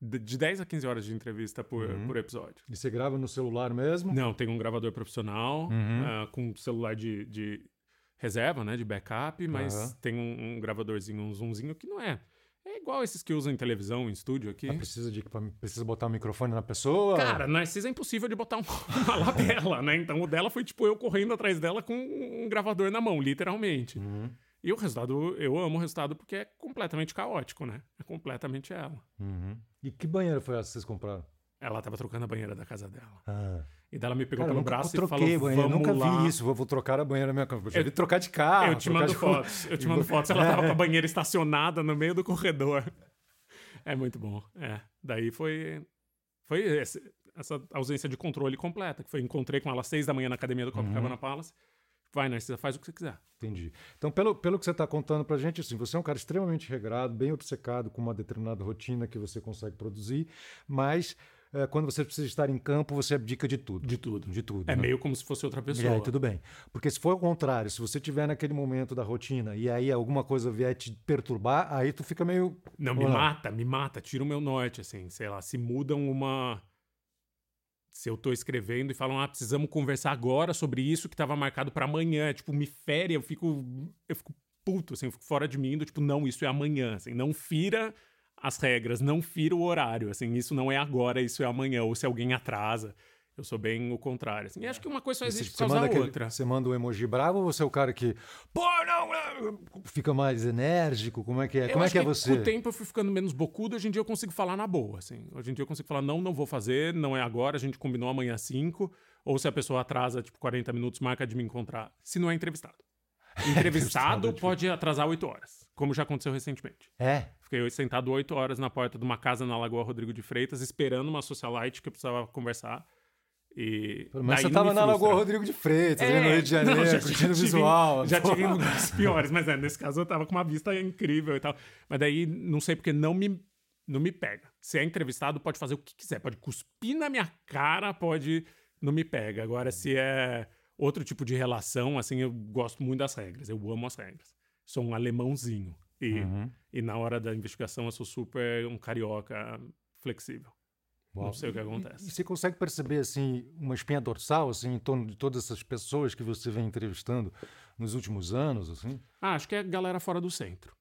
Speaker 3: De de 10 a 15 horas de entrevista por,
Speaker 2: Uhum.
Speaker 3: por episódio.
Speaker 2: E você grava no celular mesmo?
Speaker 3: Não, tem um gravador profissional
Speaker 2: Uhum.
Speaker 3: ah, com celular de, de reserva, né? De backup, mas
Speaker 2: Aham.
Speaker 3: tem um, um gravadorzinho, um zoomzinho que não é. É igual esses que usam em televisão, em estúdio aqui.
Speaker 2: Ah, precisa, de, precisa botar o microfone na pessoa?
Speaker 3: Cara, Narcisa é impossível de botar um- uma lapela, né? Então o dela foi tipo eu correndo atrás dela com um gravador na mão, literalmente.
Speaker 2: Uhum.
Speaker 3: E o resultado, eu amo o resultado porque é completamente caótico, né? É completamente ela.
Speaker 2: Uhum. E que banheira foi essa que vocês compraram?
Speaker 3: Ela tava trocando a banheira da casa dela.
Speaker 2: Ah.
Speaker 3: E daí ela me pegou
Speaker 2: Cara, eu
Speaker 3: pelo braço e
Speaker 2: troquei
Speaker 3: falou,
Speaker 2: banheira,
Speaker 3: vamos
Speaker 2: nunca
Speaker 3: lá.
Speaker 2: vi isso. Vou, vou trocar a banheira na minha casa. Já
Speaker 3: Eu-
Speaker 2: vi trocar de carro.
Speaker 3: eu te mando
Speaker 2: de-
Speaker 3: fotos. Eu te mando fotos. Ela tava com a banheira estacionada no meio do corredor. É muito bom. É. Daí foi. Foi esse- essa ausência de controle completa. Que foi encontrei com ela às seis da manhã na academia do Copacabana Palace. Vai, Narcisa, faz o que você quiser.
Speaker 2: Entendi. Então, pelo, pelo que você está contando pra gente, assim, você é um cara extremamente regrado, bem obcecado com uma determinada rotina que você consegue produzir, mas quando você precisa estar em campo, você abdica de tudo.
Speaker 3: De tudo.
Speaker 2: De tudo.
Speaker 3: É
Speaker 2: né?
Speaker 3: meio como se fosse outra
Speaker 2: E
Speaker 3: pessoa.
Speaker 2: aí, tudo bem. Porque se for ao contrário, se você tiver naquele momento da rotina e aí alguma coisa vier te perturbar, aí tu fica meio.
Speaker 3: Não, me mata, me mata, tira o meu norte, assim, sei lá, se mudam uma. Se eu tô escrevendo e falam, ah, precisamos conversar agora sobre isso que tava marcado pra amanhã, tipo, me fere, eu fico. Eu fico puto, assim, eu fico fora de mim, do tipo, não, isso é amanhã, assim, não fira as regras, não fira o horário, assim, isso não é agora, isso é amanhã, ou se alguém atrasa. Eu sou bem o contrário, assim. E acho que uma coisa só existe por causa da
Speaker 2: aquele-
Speaker 3: outra.
Speaker 2: você manda o emoji bravo ou você é o cara que. Pô, não! não", Fica mais enérgico? Como é que é?
Speaker 3: Eu
Speaker 2: Como é
Speaker 3: acho
Speaker 2: que é você?
Speaker 3: Com o tempo eu fui ficando menos bocudo, hoje em dia eu consigo falar na boa, assim. Hoje em dia eu consigo falar, não, não vou fazer, não é agora, a gente combinou amanhã às 5, ou se a pessoa atrasa, tipo, 40 minutos, marca de me encontrar, se não é entrevistado. Entrevistado
Speaker 2: tipo-
Speaker 3: pode atrasar 8 horas, como já aconteceu recentemente.
Speaker 2: É.
Speaker 3: Fiquei sentado 8 horas na porta de uma casa na Lagoa Rodrigo de Freitas, esperando uma socialite que eu precisava conversar. E
Speaker 2: Mas
Speaker 3: daí
Speaker 2: você tava
Speaker 3: me
Speaker 2: na. Lagoa Rodrigo de Freitas,
Speaker 3: É,
Speaker 2: no Rio de Janeiro,
Speaker 3: não, já
Speaker 2: curtindo
Speaker 3: tive-
Speaker 2: visual.
Speaker 3: Já tive em lugares piores, mas é, nesse caso eu tava com uma vista incrível e tal. Mas daí, não sei porque não me, não me pega. Se é entrevistado, pode fazer o que quiser. Pode cuspir na minha cara, pode... Não me pega. Agora, se é outro tipo de relação, assim, eu gosto muito das regras. Eu amo as regras. Sou um alemãozinho. E,
Speaker 2: Uhum.
Speaker 3: e na hora da investigação, eu sou super um carioca flexível.
Speaker 2: Uau.
Speaker 3: Não sei o que
Speaker 2: E
Speaker 3: acontece.
Speaker 2: você consegue perceber assim uma espinha dorsal assim em torno de todas essas pessoas que você vem entrevistando nos últimos anos, assim,
Speaker 3: Ah, acho que é galera fora do centro.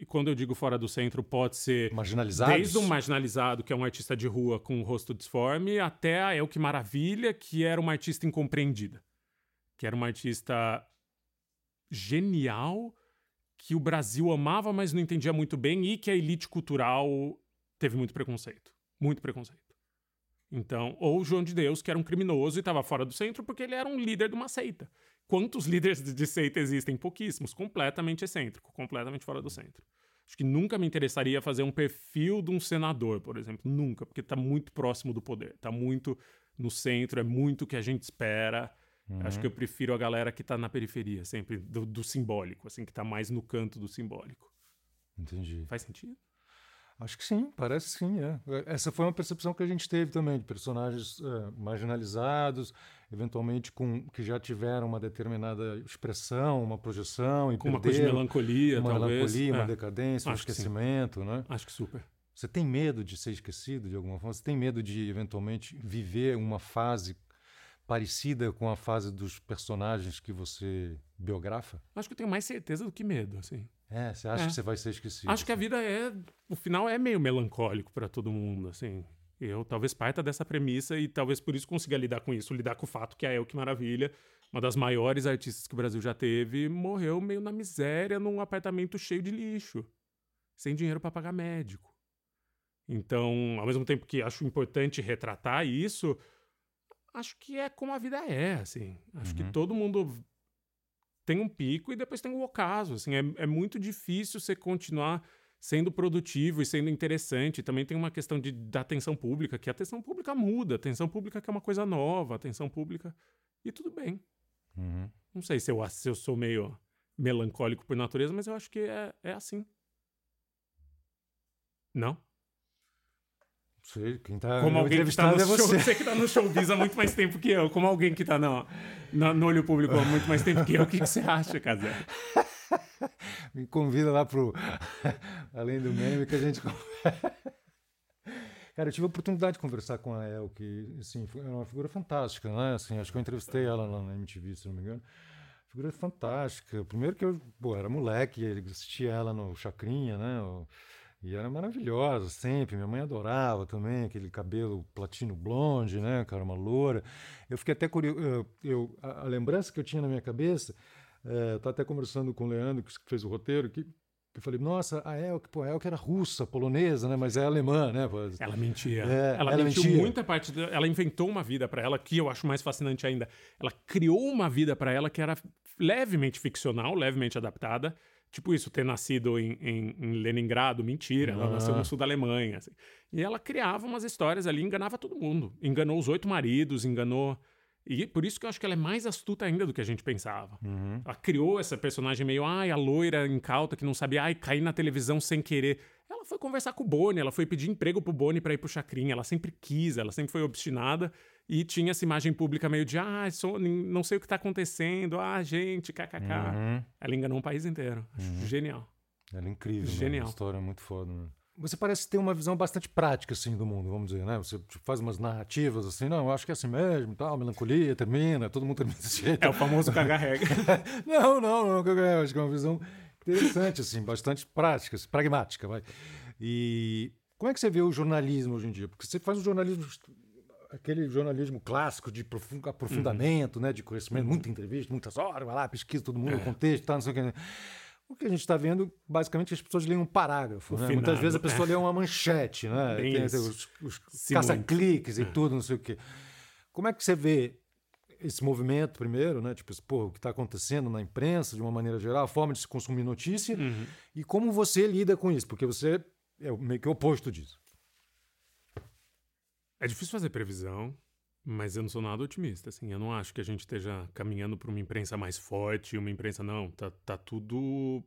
Speaker 3: E quando eu digo fora do centro, pode ser
Speaker 2: marginalizados?
Speaker 3: desde um marginalizado, que é um artista de rua com o rosto disforme, até a El Que Maravilha, que era uma artista incompreendida. Que era uma artista genial, que o Brasil amava, mas não entendia muito bem, e que a elite cultural teve muito preconceito. Muito preconceito. Então, ou João de Deus, que era um criminoso e estava fora do centro porque ele era um líder de uma seita. Quantos líderes de- de seita existem? Pouquíssimos. Completamente excêntrico, completamente fora do centro. Acho que nunca me interessaria fazer um perfil de um senador, por exemplo. Nunca, porque está muito próximo do poder. Está muito no centro, é muito o que a gente espera. Acho que eu prefiro a galera que está na periferia, sempre, do, do simbólico, assim, que está mais no canto do simbólico.
Speaker 2: Entendi.
Speaker 3: Faz sentido?
Speaker 2: Acho que sim, parece sim. É. Essa foi uma percepção que a gente teve também, de personagens é, marginalizados, eventualmente com que já tiveram uma determinada expressão, uma projeção, e
Speaker 3: com uma coisa de melancolia,
Speaker 2: uma
Speaker 3: talvez.
Speaker 2: melancolia, uma é. decadência, Acho um esquecimento, né?
Speaker 3: Acho que super.
Speaker 2: Você tem medo de ser esquecido de alguma forma? Você tem medo de eventualmente viver uma fase parecida com a fase dos personagens que você biografa?
Speaker 3: Acho que eu tenho mais certeza do que medo, assim.
Speaker 2: É, você acha é. que você vai ser esquecido?
Speaker 3: Acho que a vida é, o final é meio melancólico para todo mundo, assim. Eu talvez parta dessa premissa e talvez por isso consiga lidar com isso, lidar com o fato que a El Que Maravilha, uma das maiores artistas que o Brasil já teve, morreu meio na miséria num apartamento cheio de lixo, sem dinheiro para pagar médico. Então, ao mesmo tempo que acho importante retratar isso, acho que é como a vida é, assim. Acho uhum. que todo mundo tem um pico e depois tem o ocaso, assim. É, é muito difícil você continuar sendo produtivo e sendo interessante. Também tem uma questão de, da atenção pública, que a atenção pública muda. A atenção pública que é uma coisa nova, a atenção pública... E tudo bem.
Speaker 2: Uhum.
Speaker 3: Não sei se eu, se eu sou meio melancólico por natureza, mas eu acho que é, é assim. Não?
Speaker 2: Sei, quem tá
Speaker 3: como alguém que tá no é você. Show, você que tá no showbiz há muito mais tempo que eu, como alguém que tá no, no, no olho público há muito mais tempo que eu, o que, que você acha, Casé?
Speaker 2: Me convida lá pro Além do Meme que a gente Cara, eu tive a oportunidade de conversar com a El, que assim, é uma figura fantástica, né? Assim, acho que eu entrevistei ela lá na MTV, se não me engano. Figura fantástica. Primeiro que eu pô, era moleque, assistia ela no Chacrinha, né? E era maravilhosa sempre. Minha mãe adorava também aquele cabelo platino blonde, né, cara, uma loura. Eu fiquei até curioso. Eu, eu a, a, lembrança que eu tinha na minha cabeça, é, eu estava até conversando com o Leandro, que fez o roteiro, que eu falei, nossa, a Elke, pô, a Elke era russa, polonesa, né? Mas é alemã, né?
Speaker 3: Ela mentia. É, ela, ela, mentiu mentia. muita parte. De, ela inventou uma vida para ela que eu acho mais fascinante ainda. Ela criou uma vida para ela que era levemente ficcional, levemente adaptada, Tipo isso, ter nascido em, em, em Leningrado, mentira, ela nasceu no sul da Alemanha. Assim. E ela criava umas histórias ali, enganava todo mundo. Enganou os oito maridos, enganou. E por isso que eu acho que ela é mais astuta ainda do que a gente pensava.
Speaker 2: Uhum.
Speaker 3: Ela criou essa personagem meio, ai, a loira incauta que não sabia, ai, cair na televisão sem querer. Ela foi conversar com o Boni, ela foi pedir emprego pro Boni para ir pro Chacrinha. Ela sempre quis, ela sempre foi obstinada e tinha essa imagem pública meio de, ah, sou, não sei o que está acontecendo, ah, gente, kkk. Uhum. Ela enganou um país inteiro. Acho uhum. genial.
Speaker 2: Ela é incrível,
Speaker 3: genial. Né?
Speaker 2: Uma história muito foda, né? Você parece ter uma visão bastante prática, assim, do mundo, vamos dizer, né? Você tipo, faz umas narrativas, assim, não, eu acho que é assim mesmo, tal, melancolia, termina, todo mundo termina desse jeito.
Speaker 3: É o famoso cagarrega.
Speaker 2: não, não, não, eu acho que é uma visão interessante, assim, bastante prática, assim, pragmática, vai. E como é que você vê o jornalismo hoje em dia? Porque você faz um jornalismo aquele jornalismo clássico de aprofundamento, uhum. né, de conhecimento, muita entrevista, muitas horas, vai lá, pesquisa todo mundo, é. contexto, não sei o que. O que a gente está vendo, basicamente, as pessoas leem um parágrafo. Né? Muitas vezes a pessoa é. lê uma manchete, né? Tem, tem os, os caça-cliques e é. tudo, não sei o quê. Como é que você vê esse movimento, primeiro, né? Tipo, pô, o que está acontecendo na imprensa, de uma maneira geral, a forma de se consumir notícia,
Speaker 3: uhum.
Speaker 2: e como você lida com isso, porque você é meio que o oposto disso.
Speaker 3: É difícil fazer previsão, mas eu não sou nada otimista. Assim, eu não acho que a gente esteja caminhando para uma imprensa mais forte, uma imprensa não. Tá, tá tudo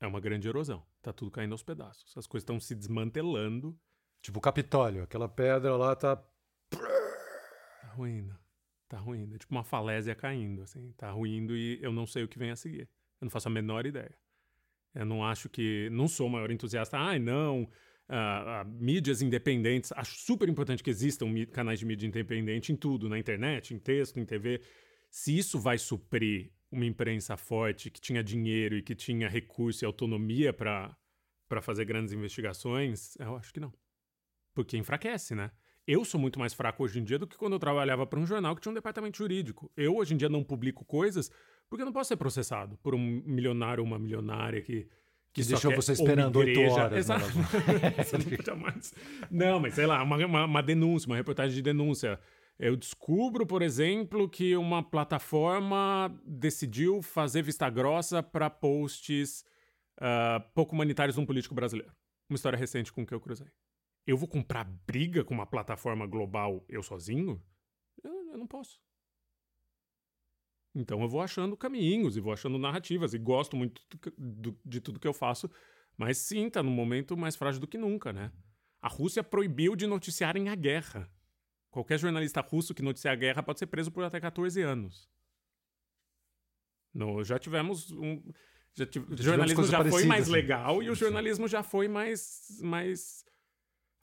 Speaker 3: é uma grande erosão. Tá tudo caindo aos pedaços. As coisas estão se desmantelando.
Speaker 2: Tipo o Capitólio, aquela pedra lá tá
Speaker 3: tá ruindo. Tá ruindo. É tipo uma falésia caindo, assim. Tá ruindo e eu não sei o que vem a seguir. Eu não faço a menor ideia. Eu não acho que. Não sou o maior entusiasta. Ai, não uh, mídias independentes. Acho super importante que existam canais de mídia independente em tudo, na internet, em texto, em TV. Se isso vai suprir uma imprensa forte que tinha dinheiro e que tinha recurso e autonomia para fazer grandes investigações, eu acho que não. Porque enfraquece, né? Eu sou muito mais fraco hoje em dia do que quando eu trabalhava para um jornal que tinha um departamento jurídico. Eu hoje em dia não publico coisas porque eu não posso ser processado por um milionário ou uma milionária que
Speaker 2: que, deixou você esperando oito horas.
Speaker 3: Exato. não, não, mas sei lá, uma, uma, uma, denúncia, uma reportagem de denúncia. Eu descubro, por exemplo, que uma plataforma decidiu fazer vista grossa para posts uh, pouco humanitários de um político brasileiro. Uma história recente com que eu cruzei. Eu vou comprar briga com uma plataforma global eu sozinho? Eu, eu não posso. Então eu vou achando caminhos e vou achando narrativas e gosto muito do, de tudo que eu faço, Mas sim, tá num momento mais frágil do que nunca, né? A Rússia proibiu de noticiarem a guerra. Qualquer jornalista russo que noticiar a guerra pode ser preso por até 14 anos. No, já tivemos um. Já tive, o jornalismo já foi mais assim. legal e o jornalismo já foi mais, mais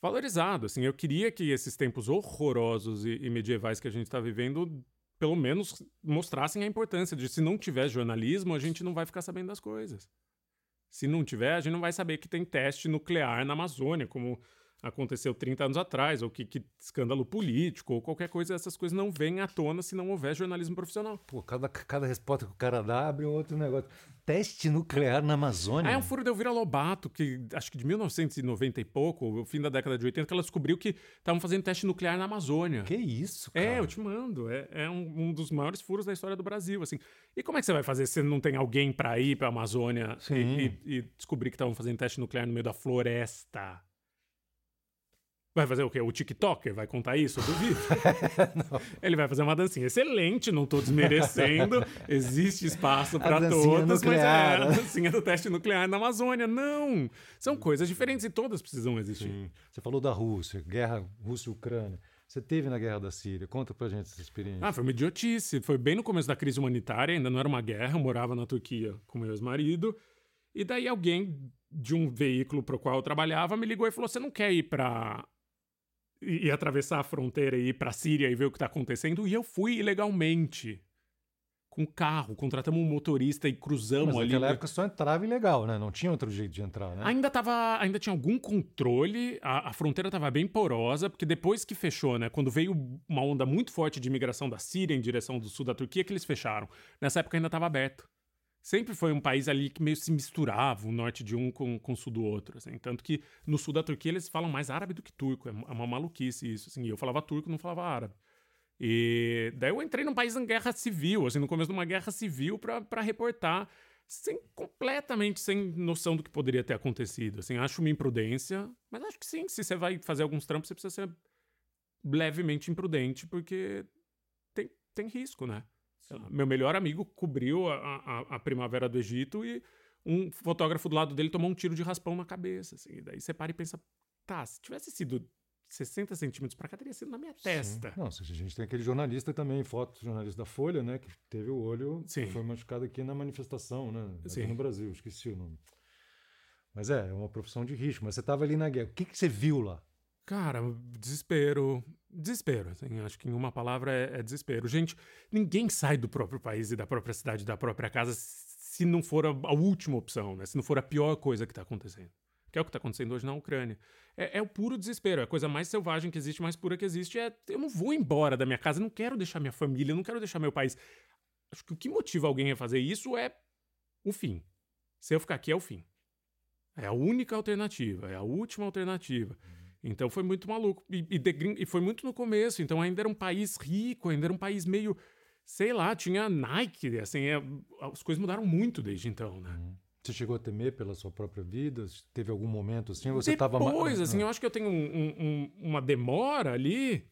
Speaker 3: valorizado. Assim, eu queria que esses tempos horrorosos e, e medievais que a gente está vivendo, pelo menos mostrassem a importância de se não tiver jornalismo, a gente não vai ficar sabendo das coisas. Se não tiver, a gente não vai saber que tem teste nuclear na Amazônia, como aconteceu 30 anos atrás, ou que, que, escândalo político, ou qualquer coisa, essas coisas não vêm à tona se não houver jornalismo profissional.
Speaker 2: Pô, cada, cada resposta que o cara dá abre um outro negócio. Teste nuclear na Amazônia?
Speaker 3: é um furo de Elvira Lobato, que acho que de 1990 e pouco, o fim da década de 80, que ela descobriu que estavam fazendo teste nuclear na Amazônia.
Speaker 2: Que isso,
Speaker 3: cara? É, eu te mando. É, é um, um, dos maiores furos da história do Brasil, assim. E como é que você vai fazer se não tem alguém para ir para a Amazônia e, e, e descobrir que estavam fazendo teste nuclear no meio da floresta? Vai fazer o quê? O TikToker vai contar isso? Duvido. Ele vai fazer uma dancinha excelente, não estou desmerecendo. Existe espaço para todas, mas é a dancinha do teste nuclear na Amazônia. Não! São coisas diferentes e todas precisam existir. Sim.
Speaker 2: Você falou da Rússia, guerra Rússia-Ucrânia. Você teve na guerra da Síria. Conta pra gente essa experiência.
Speaker 3: Ah, foi uma idiotice. Foi bem no começo da crise humanitária, ainda não era uma guerra. Eu morava na Turquia com meu ex-marido. E daí alguém de um veículo pro qual eu trabalhava me ligou e falou: Você não quer ir para e atravessar a fronteira e ir para a Síria e ver o que está acontecendo. E eu fui ilegalmente. Com carro, contratamos um motorista e cruzamos Mas ali.
Speaker 2: Naquela época só entrava ilegal, né? Não tinha outro jeito de entrar, né?
Speaker 3: Ainda, tava, ainda tinha algum controle, a, a fronteira estava bem porosa, porque depois que fechou, né? Quando veio uma onda muito forte de imigração da Síria em direção do sul da Turquia, que eles fecharam. Nessa época ainda estava aberto sempre foi um país ali que meio se misturava, o norte de um com, com o sul do outro. Assim. Tanto que no sul da Turquia eles falam mais árabe do que turco. É, uma maluquice isso. Assim. Eu falava turco, não falava árabe. E daí eu entrei num país em guerra civil, assim, no começo de uma guerra civil para reportar, sem completamente sem noção do que poderia ter acontecido. Assim, acho uma imprudência, mas acho que sim, se você vai fazer alguns trampos, você precisa ser levemente imprudente, porque tem, tem risco, né? Meu melhor amigo cobriu a, a, a, primavera do Egito e um fotógrafo do lado dele tomou um tiro de raspão na cabeça. Assim, e daí você para e pensa, tá, se tivesse sido 60 centímetros para cá, teria sido na minha testa.
Speaker 2: Sim. Não, a gente tem aquele jornalista também, foto jornalista da Folha, né, que teve o olho, Sim. foi machucado aqui na manifestação, né, aqui Sim. no Brasil, esqueci o nome. Mas é, é uma profissão de risco. Mas você estava ali na guerra. O que, que você viu lá?
Speaker 3: Cara, desespero. Desespero, assim, acho que em uma palavra é, é, desespero. Gente, ninguém sai do próprio país e da própria cidade, da própria casa, se não for a, a última opção, né? Se não for a pior coisa que está acontecendo. Que é o que está acontecendo hoje na Ucrânia. É, é, o puro desespero, é a coisa mais selvagem que existe, mais pura que existe. É, eu não vou embora da minha casa, não quero deixar minha família, não quero deixar meu país. Acho que o que motiva alguém a fazer isso é o fim. Se eu ficar aqui, é o fim. É a única alternativa, é a última alternativa. Então foi muito maluco. E, e, de, e, foi muito no começo. Então ainda era um país rico, ainda era um país meio. Sei lá, tinha Nike, assim, é, as coisas mudaram muito desde então, né? Uhum.
Speaker 2: Você chegou a temer pela sua própria vida? Teve algum momento assim? Você estava
Speaker 3: Depois, assim, ah. eu acho que eu tenho um, um, uma demora ali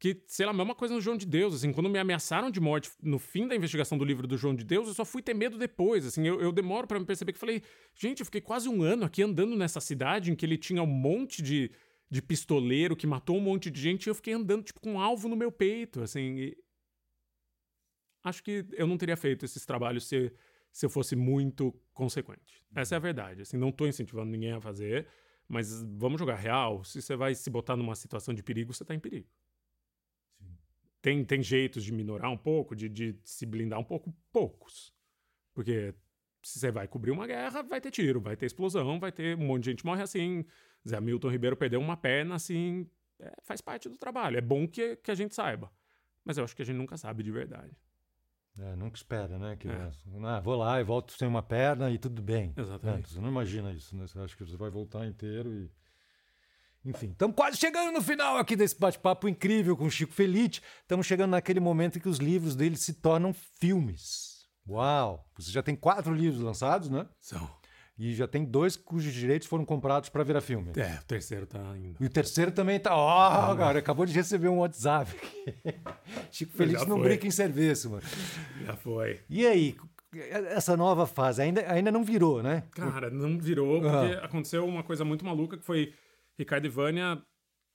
Speaker 3: que, sei lá, a mesma coisa no João de Deus, assim, quando me ameaçaram de morte no fim da investigação do livro do João de Deus, eu só fui ter medo depois, assim, eu, eu demoro para me perceber que falei, gente, eu fiquei quase um ano aqui andando nessa cidade em que ele tinha um monte de de pistoleiro que matou um monte de gente e eu fiquei andando tipo com um alvo no meu peito, assim. E... Acho que eu não teria feito esses trabalhos se, se eu fosse muito consequente. Essa é a verdade. Assim, não estou incentivando ninguém a fazer, mas vamos jogar real. Se você vai se botar numa situação de perigo, você está em perigo. Tem, tem jeitos de minorar um pouco, de, de se blindar um pouco? Poucos. Porque se você vai cobrir uma guerra, vai ter tiro, vai ter explosão, vai ter um monte de gente morre assim. Zé Milton Ribeiro perdeu uma perna, assim, é, faz parte do trabalho. É bom que, que a gente saiba. Mas eu acho que a gente nunca sabe de verdade.
Speaker 2: É, nunca espera, né? Que, é. ah, vou lá e volto sem uma perna e tudo bem.
Speaker 3: Exatamente.
Speaker 2: É, você não imagina isso, né? Você acha que você vai voltar inteiro e. Enfim, estamos quase chegando no final aqui desse bate-papo incrível com o Chico Felite. Estamos chegando naquele momento em que os livros dele se tornam filmes. Uau! Você já tem quatro livros lançados, né?
Speaker 3: São.
Speaker 2: E já tem dois cujos direitos foram comprados para virar filme.
Speaker 3: É, o terceiro tá indo.
Speaker 2: E o terceiro também tá. Ó, oh, cara, acabou de receber um WhatsApp. Chico Feliz não brinca em serviço, mano.
Speaker 3: Já foi.
Speaker 2: E aí, essa nova fase? Ainda, ainda não virou, né?
Speaker 3: Cara, não virou, porque aconteceu uma coisa muito maluca que foi Ricardo e Vânia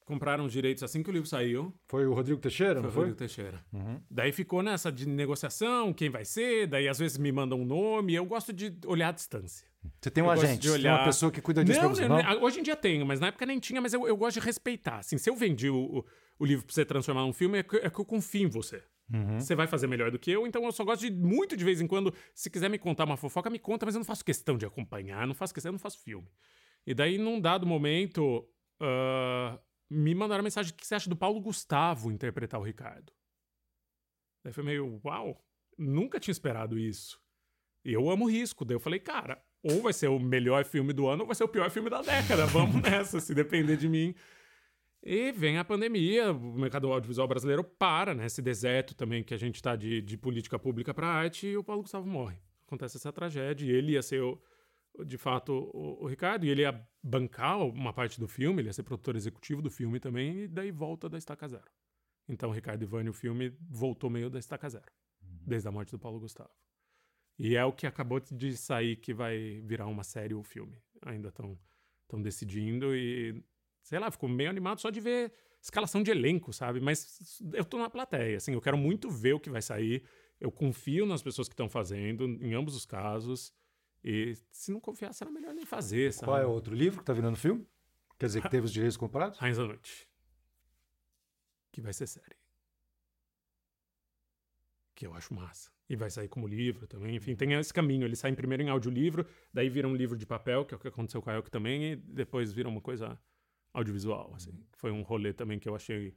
Speaker 3: compraram os direitos assim que o livro saiu.
Speaker 2: Foi o Rodrigo Teixeira,
Speaker 3: Foi o? Rodrigo Teixeira. Daí ficou nessa de negociação, quem vai ser, daí às vezes me mandam um nome, eu gosto de olhar à distância.
Speaker 2: Você tem um
Speaker 3: Eu
Speaker 2: agente,
Speaker 3: de
Speaker 2: você tem uma
Speaker 3: olhar-
Speaker 2: pessoa que cuida disso
Speaker 3: Não,
Speaker 2: pra você,
Speaker 3: não,
Speaker 2: não?
Speaker 3: não, hoje em dia tenho, mas na época nem tinha, mas eu, eu gosto de respeitar. Assim, se eu vendi o, o, o livro pra você transformar num filme, é que, é que eu confio em você.
Speaker 2: Uhum.
Speaker 3: Você vai fazer melhor do que eu, então eu só gosto de, muito de vez em quando, se quiser me contar uma fofoca, me conta, mas eu não faço questão de acompanhar, não faço questão, eu não faço filme. E daí, num dado momento, ah, me mandaram mensagem: o que você acha do Paulo Gustavo interpretar o Ricardo? Daí foi meio, uau, nunca tinha esperado isso. Eu amo risco. Daí eu falei, cara, ou vai ser o melhor filme do ano ou vai ser o pior filme da década. Vamos nessa, se depender de mim. E vem a pandemia, o mercado audiovisual brasileiro para, né? Esse deserto também que a gente tá de, de política pública para arte e o Paulo Gustavo morre. Acontece essa tragédia e ele ia ser, o, de fato, o, o Ricardo e ele ia bancar uma parte do filme, ele ia ser produtor executivo do filme também e daí volta da estaca zero. Então, Ricardo e Vânia, o filme voltou meio da estaca zero, desde a morte do Paulo Gustavo. E é o que acabou de sair que vai virar uma série ou filme. Ainda estão estão decidindo e, sei lá, fico meio animado só de ver escalação de elenco, sabe? Mas eu tô na plateia, assim, eu quero muito ver o que vai sair. Eu confio nas pessoas que estão fazendo, em ambos os casos. E se não confiar, será melhor nem fazer, sabe?
Speaker 2: Qual é o outro livro que tá virando filme? Quer dizer, que teve os direitos comprados?
Speaker 3: Rainhas da Noite. Que vai ser série. Que eu acho massa. E vai sair como livro também. Enfim, tem esse caminho. Ele sai primeiro em audiolivro, daí vira um livro de papel, que é o que aconteceu com a Elk também, e depois vira uma coisa audiovisual. Assim. Foi um rolê também que eu achei.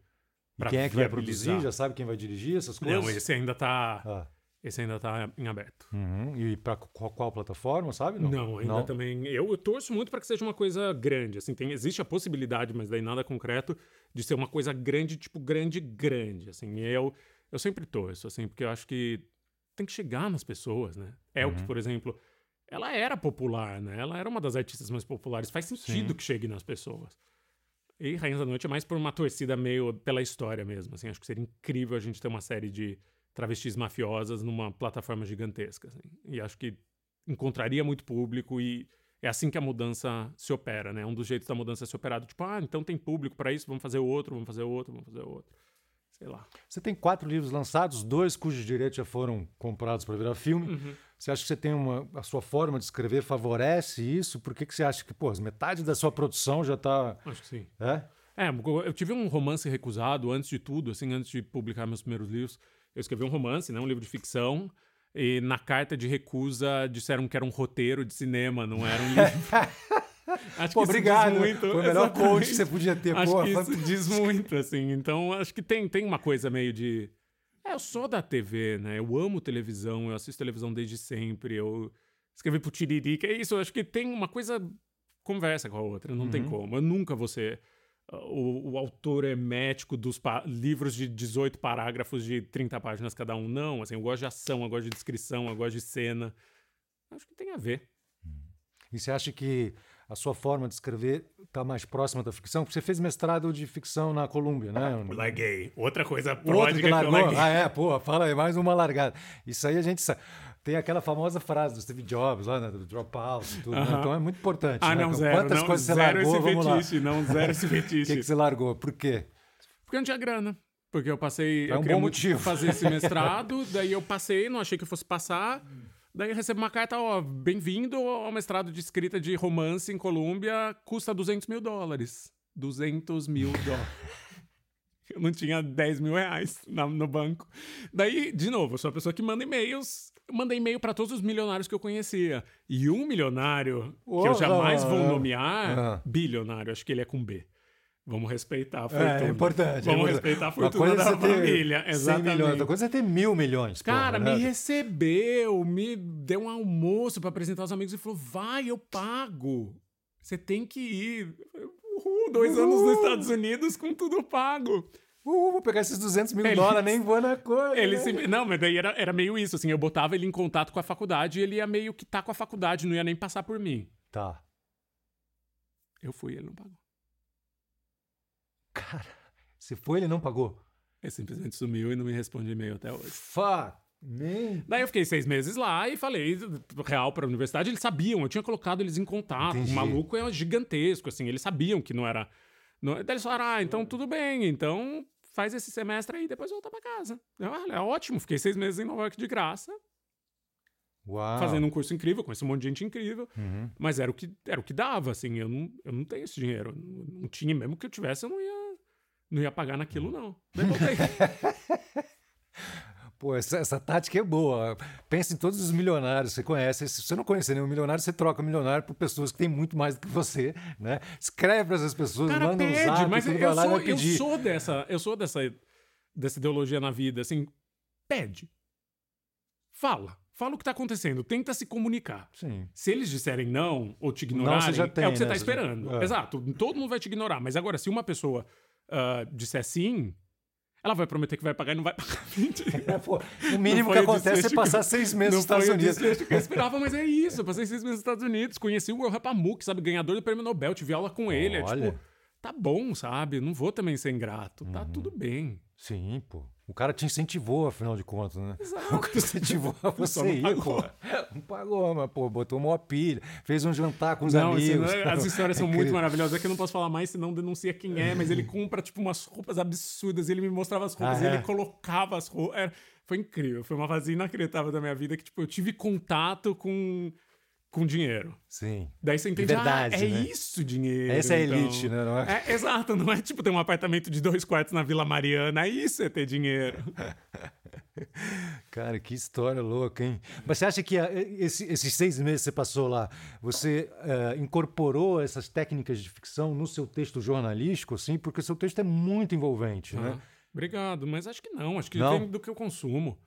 Speaker 2: E quem é que vai produzir? Já sabe quem vai dirigir essas coisas?
Speaker 3: Não, esse ainda tá.
Speaker 2: Ah.
Speaker 3: Esse ainda tá em aberto.
Speaker 2: Uhum. E pra qual, qual plataforma, sabe?
Speaker 3: Não, ainda também. Eu, eu torço muito para que seja uma coisa grande. Assim, tem, existe a possibilidade, mas daí nada concreto, de ser uma coisa grande, tipo, grande, grande. Assim, e eu, eu sempre torço, assim, porque eu acho que tem que chegar nas pessoas, né? É o que, por exemplo, ela era popular, né? Ela era uma das artistas mais populares. Faz sentido
Speaker 2: Sim.
Speaker 3: que chegue nas pessoas. E Rainhas da Noite é mais por uma torcida meio pela história mesmo. Assim, acho que seria incrível a gente ter uma série de travestis mafiosas numa plataforma gigantesca. assim. E acho que encontraria muito público e é assim que a mudança se opera, né? Um dos jeitos da mudança ser operado, tipo, ah, então tem público para isso, vamos fazer outro, vamos fazer outro, vamos fazer outro. Sei lá.
Speaker 2: Você tem quatro livros lançados, dois cujos direitos já foram comprados para virar filme.
Speaker 3: Uhum.
Speaker 2: Você acha que você tem uma. A sua forma de escrever favorece isso? Por que, que você acha que, pô, metade da sua produção já tá.
Speaker 3: Acho que sim.
Speaker 2: É?
Speaker 3: É, eu tive um romance recusado antes de tudo, assim, antes de publicar meus primeiros livros. Eu escrevi um romance, né, um livro de ficção, e na carta de recusa disseram que era um roteiro de cinema, não era um livro. Acho
Speaker 2: Pô,
Speaker 3: diz
Speaker 2: obrigado.
Speaker 3: muito.
Speaker 2: Foi o melhor
Speaker 3: Exatamente.
Speaker 2: coach que você podia ter.
Speaker 3: Acho
Speaker 2: pô,
Speaker 3: que isso diz muito, assim. Então, acho que tem, tem uma coisa meio de. É, eu sou da TV, né? Eu amo televisão, eu assisto televisão desde sempre. Eu escrevi pro Tiririca. É isso, acho que tem uma coisa. Conversa com a outra, não tem como. Eu nunca vou ser o, o autor hermético dos pa- livros de 18 parágrafos de 30 páginas cada um. Não, assim, eu gosto de ação, eu gosto de descrição, eu gosto de cena. Acho que tem a ver.
Speaker 2: E você acha que a sua forma de escrever está mais próxima da ficção? Porque você fez mestrado de ficção na Colômbia, né?
Speaker 3: Larguei. Outra coisa
Speaker 2: O outro
Speaker 3: pródiga
Speaker 2: que
Speaker 3: eu
Speaker 2: largou.
Speaker 3: larguei.
Speaker 2: Ah, é, pô, fala aí, mais uma largada. Isso aí a gente sabe. Tem aquela famosa frase do Steve Jobs lá, né, do dropout e tudo. né?
Speaker 3: Aham.
Speaker 2: Então é muito importante.
Speaker 3: Ah,
Speaker 2: né?
Speaker 3: não,
Speaker 2: Então,
Speaker 3: zero.
Speaker 2: Quantas
Speaker 3: não,
Speaker 2: coisas você
Speaker 3: zero
Speaker 2: largou?
Speaker 3: esse
Speaker 2: Vamos lá.
Speaker 3: fetiche, não, zero esse
Speaker 2: O
Speaker 3: fetiche.
Speaker 2: que, que você largou? Por quê?
Speaker 3: Porque não tinha grana. Porque eu passei.
Speaker 2: É
Speaker 3: eu
Speaker 2: um bom motivo.
Speaker 3: fazer esse mestrado, daí eu passei, não achei que eu fosse passar. Daí eu recebo uma carta, ó, bem-vindo ao mestrado de escrita de romance em Colômbia, custa 200 mil dólares. 200 mil dólares. Eu não tinha 10 mil reais na- no banco. Daí, de novo, eu sou a pessoa que manda e-mails. Eu mandei e-mail para todos os milionários que eu conhecia. E um milionário, que eu jamais vou nomear,
Speaker 2: ah.
Speaker 3: bilionário, acho que ele é com B. Vamos respeitar a
Speaker 2: É,
Speaker 3: fortuna.
Speaker 2: é importante. é
Speaker 3: Vamos
Speaker 2: importante.
Speaker 3: respeitar a fortuna
Speaker 2: é
Speaker 3: da família.
Speaker 2: 100
Speaker 3: Exatamente.
Speaker 2: milhões, outra coisa é ter mil milhões.
Speaker 3: Cara,
Speaker 2: porra,
Speaker 3: me
Speaker 2: né?
Speaker 3: recebeu, me deu um almoço pra apresentar os amigos e falou: vai, eu pago. Você tem que ir. Uhul, dois anos nos Estados Unidos com tudo pago.
Speaker 2: Uh, vou pegar esses 200 mil
Speaker 3: Ele-
Speaker 2: dólares, nem vou na coisa.
Speaker 3: Ele
Speaker 2: né?
Speaker 3: se- Não, mas daí era, era meio isso, assim, eu botava ele em contato com a faculdade e ele ia meio que tá com a faculdade, não ia nem passar por mim.
Speaker 2: Tá.
Speaker 3: Eu fui, ele não pagou.
Speaker 2: Cara, se foi, ele não pagou.
Speaker 3: Ele simplesmente sumiu e não me responde e-mail até hoje.
Speaker 2: Fuck. Nem.
Speaker 3: Daí eu fiquei seis meses lá e falei real para a universidade. Eles sabiam, eu tinha colocado eles em contato.
Speaker 2: Entendi.
Speaker 3: O maluco é gigantesco, assim. Eles sabiam que não era. Não... Daí eles falaram: ah, então tudo bem, então faz esse semestre aí e depois volta para casa. Eu, ah, é ótimo, fiquei seis meses em Nova York de graça,
Speaker 2: Uau.
Speaker 3: fazendo um curso incrível, conheci um monte de gente incrível.
Speaker 2: Uhum.
Speaker 3: Mas era o que, era o que dava, assim. Eu não, eu não tenho esse dinheiro. Não, não tinha, mesmo que eu tivesse, eu não ia, não ia pagar naquilo, não. Daí voltei.
Speaker 2: Pô, essa, essa tática é boa. Pensa em todos os milionários que você conhece. Se você não conhecer nenhum milionário, você troca milionário por pessoas que têm muito mais do que você, né? Escreve para essas pessoas,
Speaker 3: Cara,
Speaker 2: manda um
Speaker 3: pede,
Speaker 2: zap,
Speaker 3: mas eu
Speaker 2: lá
Speaker 3: sou, eu sou dessa, eu sou dessa, dessa ideologia na vida, assim, pede. Fala. Fala o que tá acontecendo. Tenta se comunicar.
Speaker 2: Sim.
Speaker 3: Se eles disserem não ou te ignorarem,
Speaker 2: já tem,
Speaker 3: é o que você
Speaker 2: né?
Speaker 3: tá
Speaker 2: Você já-
Speaker 3: esperando.
Speaker 2: é.
Speaker 3: Exato. Todo mundo vai te ignorar. Mas agora, se uma pessoa ah, disser sim, ela vai prometer que vai pagar e não vai pagar.
Speaker 2: É, pô, o mínimo que acontece é passar
Speaker 3: que-
Speaker 2: seis meses
Speaker 3: não
Speaker 2: nos Estados Unidos.
Speaker 3: eu esperava, mas é isso. Eu passei seis meses nos Estados Unidos, conheci o Rapamuk, sabe? Ganhador do prêmio Nobel, tive aula com ele. É
Speaker 2: Olha.
Speaker 3: tipo, tá bom, sabe? Não vou também ser ingrato. Tá
Speaker 2: Uhum.
Speaker 3: tudo bem.
Speaker 2: Sim, pô. O cara te incentivou, afinal de contas, né?
Speaker 3: Exato.
Speaker 2: O cara incentivou a você
Speaker 3: não
Speaker 2: ir,
Speaker 3: pagou.
Speaker 2: pô. Não pagou, mas, pô, botou uma pilha, fez um jantar com os
Speaker 3: Não, assim,
Speaker 2: amigos.
Speaker 3: não é- as histórias são
Speaker 2: É
Speaker 3: muito
Speaker 2: incrível.
Speaker 3: maravilhosas. É que eu não posso falar mais, senão denuncia quem é. Mas ele compra, tipo, umas roupas absurdas. Ele me mostrava as roupas,
Speaker 2: Ah, é?
Speaker 3: ele colocava as roupas. Era- Foi incrível. Foi uma fase inacreditável da minha vida que, tipo, eu tive contato com, com dinheiro.
Speaker 2: Sim.
Speaker 3: Daí você entende,
Speaker 2: verdade,
Speaker 3: ah, é
Speaker 2: né?
Speaker 3: isso dinheiro.
Speaker 2: Essa é a
Speaker 3: então.
Speaker 2: elite, né? Não é?
Speaker 3: É, exato, não é tipo ter um apartamento de dois quartos na Vila Mariana. É isso é ter dinheiro.
Speaker 2: Cara, que história louca, hein? Mas você acha que ah, esse- esses seis meses que você passou lá, você ah, incorporou essas técnicas de ficção no seu texto jornalístico, assim? Porque o seu texto é muito envolvente, né?
Speaker 3: Ah, obrigado, mas acho que não. Acho que
Speaker 2: Não?
Speaker 3: vem do que eu consumo.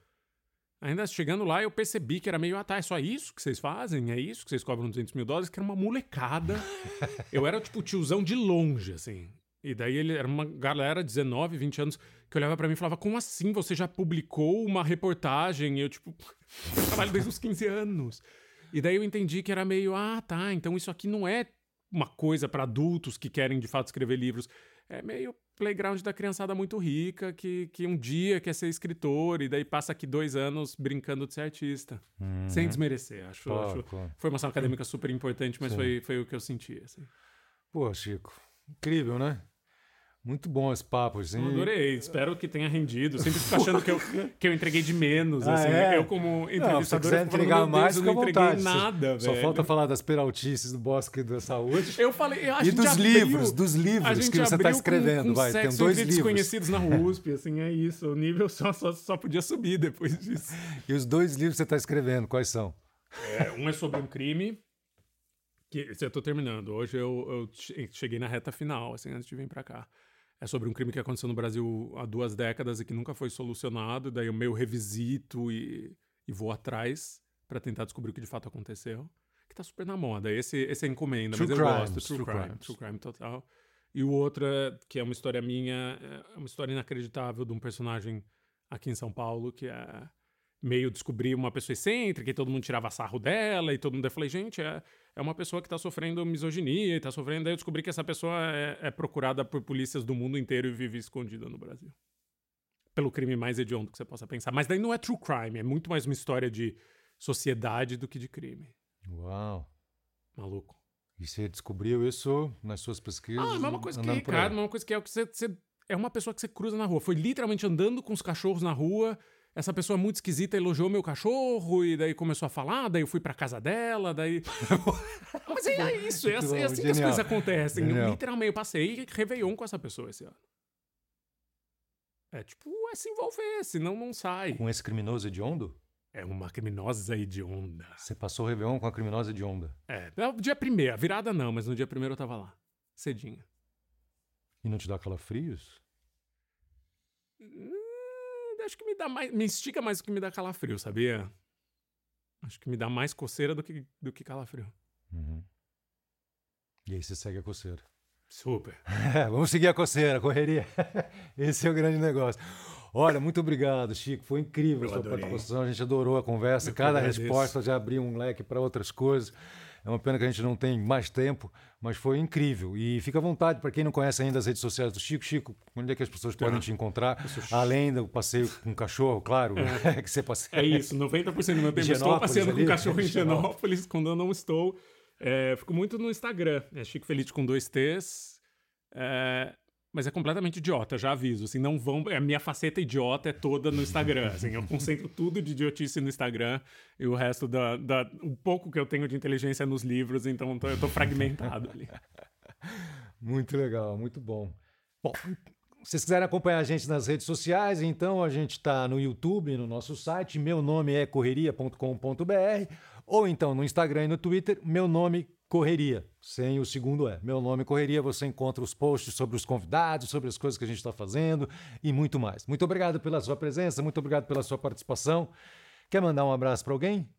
Speaker 3: Ainda chegando lá, eu percebi que era meio, ah, tá, é só isso que vocês fazem? É isso que vocês cobram 200 mil dólares? Que era uma molecada. eu era, tipo, tiozão de longe, assim. E daí ele era uma galera, 19, 20 anos, que olhava pra mim e falava, como assim? Você já publicou uma reportagem? E eu, tipo, trabalho desde os 15 anos. E daí eu entendi que era meio, ah, tá, então isso aqui não é uma coisa pra adultos que querem de fato escrever livros. É meio playground da criançada muito rica que, que um dia quer ser escritor e daí passa aqui dois anos brincando de ser artista. Sem desmerecer, acho.
Speaker 2: Claro,
Speaker 3: acho
Speaker 2: claro.
Speaker 3: formação acadêmica super importante, mas foi, foi o que eu senti. Assim.
Speaker 2: Pô, Chico, incrível, né? Muito bom esse papo, assim.
Speaker 3: Eu adorei, espero que tenha rendido. Sempre fico achando que eu, que eu entreguei de menos.
Speaker 2: Ah,
Speaker 3: assim.
Speaker 2: é?
Speaker 3: Eu, como
Speaker 2: Não, se
Speaker 3: entrevistador,
Speaker 2: quiser
Speaker 3: fico falando,
Speaker 2: entregar
Speaker 3: "Meu Deus,
Speaker 2: mais,
Speaker 3: eu não entreguei
Speaker 2: vontade.
Speaker 3: nada,
Speaker 2: Só
Speaker 3: velho.
Speaker 2: falta falar das peraltices do Bosque da Saúde.
Speaker 3: Eu falei, a
Speaker 2: E dos
Speaker 3: abriu-
Speaker 2: livros, dos livros que você está
Speaker 3: abriu com-
Speaker 2: escrevendo.
Speaker 3: com
Speaker 2: vai, tem dois livros.
Speaker 3: desconhecidos na USP, assim, é isso. O nível só, só, só podia subir depois disso.
Speaker 2: E os dois livros que você está escrevendo, quais são?
Speaker 3: É, um é sobre um crime. Que, eu tô terminando. Hoje eu, eu che- cheguei na reta final, assim, antes de vir pra cá. É sobre um crime que aconteceu no Brasil há duas décadas e que nunca foi solucionado. Daí eu meio revisito e, e vou atrás pra tentar descobrir o que de fato aconteceu. Que tá super na moda. Esse, esse é encomenda,
Speaker 2: True
Speaker 3: mas eu
Speaker 2: crimes,
Speaker 3: gosto. True,
Speaker 2: true
Speaker 3: crime,
Speaker 2: crimes.
Speaker 3: true crime total. E o outro, é, que é uma história minha, é uma história inacreditável de um personagem aqui em São Paulo, que é meio descobrir uma pessoa excêntrica e todo mundo tirava sarro dela e todo mundo... Eu falei, gente, é, é uma pessoa que tá sofrendo misoginia e tá sofrendo... Daí eu descobri que essa pessoa é, é procurada por polícias do mundo inteiro e vive escondida no Brasil. Pelo crime mais hediondo que você possa pensar. Mas daí não é true crime, é muito mais uma história de sociedade do que de crime.
Speaker 2: Uau!
Speaker 3: Maluco.
Speaker 2: E você descobriu isso nas suas pesquisas?
Speaker 3: Ah, é a mesma coisa que
Speaker 2: andando por aí?
Speaker 3: Ricardo, a mesma coisa que é o que você, você- É uma pessoa que você cruza na rua. Foi literalmente andando com os cachorros na rua. Essa pessoa muito esquisita elogiou meu cachorro e daí começou a falar, daí eu fui pra casa dela, daí. Mas é, é isso, é assim, é assim que as coisas acontecem. Eu,
Speaker 2: Genial.
Speaker 3: literalmente, eu passei Réveillon com essa pessoa esse ano. É tipo, é se envolver, senão não sai.
Speaker 2: Com esse criminoso hediondo?
Speaker 3: É uma criminosa hedionda.
Speaker 2: Você passou o Réveillon com a criminosa hedionda.
Speaker 3: É, no dia primeiro, a virada não, mas no dia primeiro eu tava lá. Cedinho.
Speaker 2: E não te dá calafrios?
Speaker 3: Hum, acho que me dá mais. Me instiga mais do que me dá calafrio, sabia? Acho que me dá mais coceira do que, do que calafrio.
Speaker 2: Uhum. E aí você segue a coceira.
Speaker 3: Super.
Speaker 2: Vamos seguir a coceira, correria. Esse é o grande negócio. Olha, muito obrigado, Chico. Foi incrível a sua participação. A gente adorou a conversa.
Speaker 3: Eu
Speaker 2: Cada resposta já abriu um leque para outras coisas. É uma pena que a gente não tem mais tempo, mas foi incrível. E fica à vontade, para quem não conhece ainda as redes sociais do Chico, Chico, onde é que as pessoas podem
Speaker 3: Tá.
Speaker 2: te encontrar? Além do passeio com cachorro, claro, que você passeia.
Speaker 3: É isso, 90% do meu tempo eu estou passeando
Speaker 2: ali,
Speaker 3: com cachorro em.
Speaker 2: Higienópolis,
Speaker 3: quando eu não estou. É, fico muito no Instagram, é Chico Feliz com dois T's. É, mas é completamente idiota, já aviso. Assim, não vão. A minha faceta idiota é toda no Instagram. Assim, eu concentro tudo de idiotice no Instagram e o resto da, da. O pouco que eu tenho de inteligência é nos livros, então eu tô fragmentado ali.
Speaker 2: Muito legal, muito bom. Bom, se vocês quiserem acompanhar a gente nas redes sociais, então a gente está no YouTube, no nosso site, meu nome é correria.com.br, ou então no Instagram e no Twitter, meu nome Correria, sem o segundo é. Meu nome Correria, você encontra os posts sobre os convidados, sobre as coisas que a gente está fazendo e muito mais. Muito obrigado pela sua presença, muito obrigado pela sua participação. Quer mandar um abraço para alguém?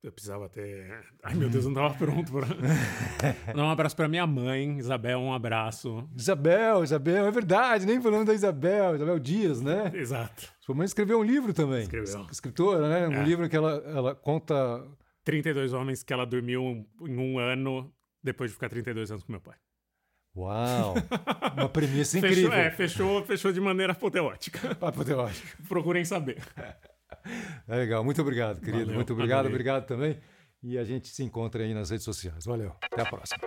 Speaker 3: Eu precisava ter. Ai, meu Deus, eu não tava pronto pra. Dar um abraço pra minha mãe, Isabel, um abraço.
Speaker 2: Isabel, Isabel, é verdade, nem falamos da Isabel, Isabel Dias, né?
Speaker 3: Exato.
Speaker 2: Sua mãe escreveu um livro também.
Speaker 3: Escreveu.
Speaker 2: Escritora, né? Um
Speaker 3: É.
Speaker 2: livro que ela, ela conta.
Speaker 3: 32 homens que ela dormiu em um ano depois de ficar 32 anos com meu pai.
Speaker 2: Uau! Uma premissa
Speaker 3: Fechou,
Speaker 2: incrível.
Speaker 3: é, fechou, fechou de maneira apoteótica.
Speaker 2: Apoteótico.
Speaker 3: Procurem saber.
Speaker 2: É legal. Muito obrigado, querido.
Speaker 3: Valeu,
Speaker 2: Muito obrigado,
Speaker 3: adorei.
Speaker 2: obrigado também. E a gente se encontra aí nas redes sociais. Valeu. Até a próxima.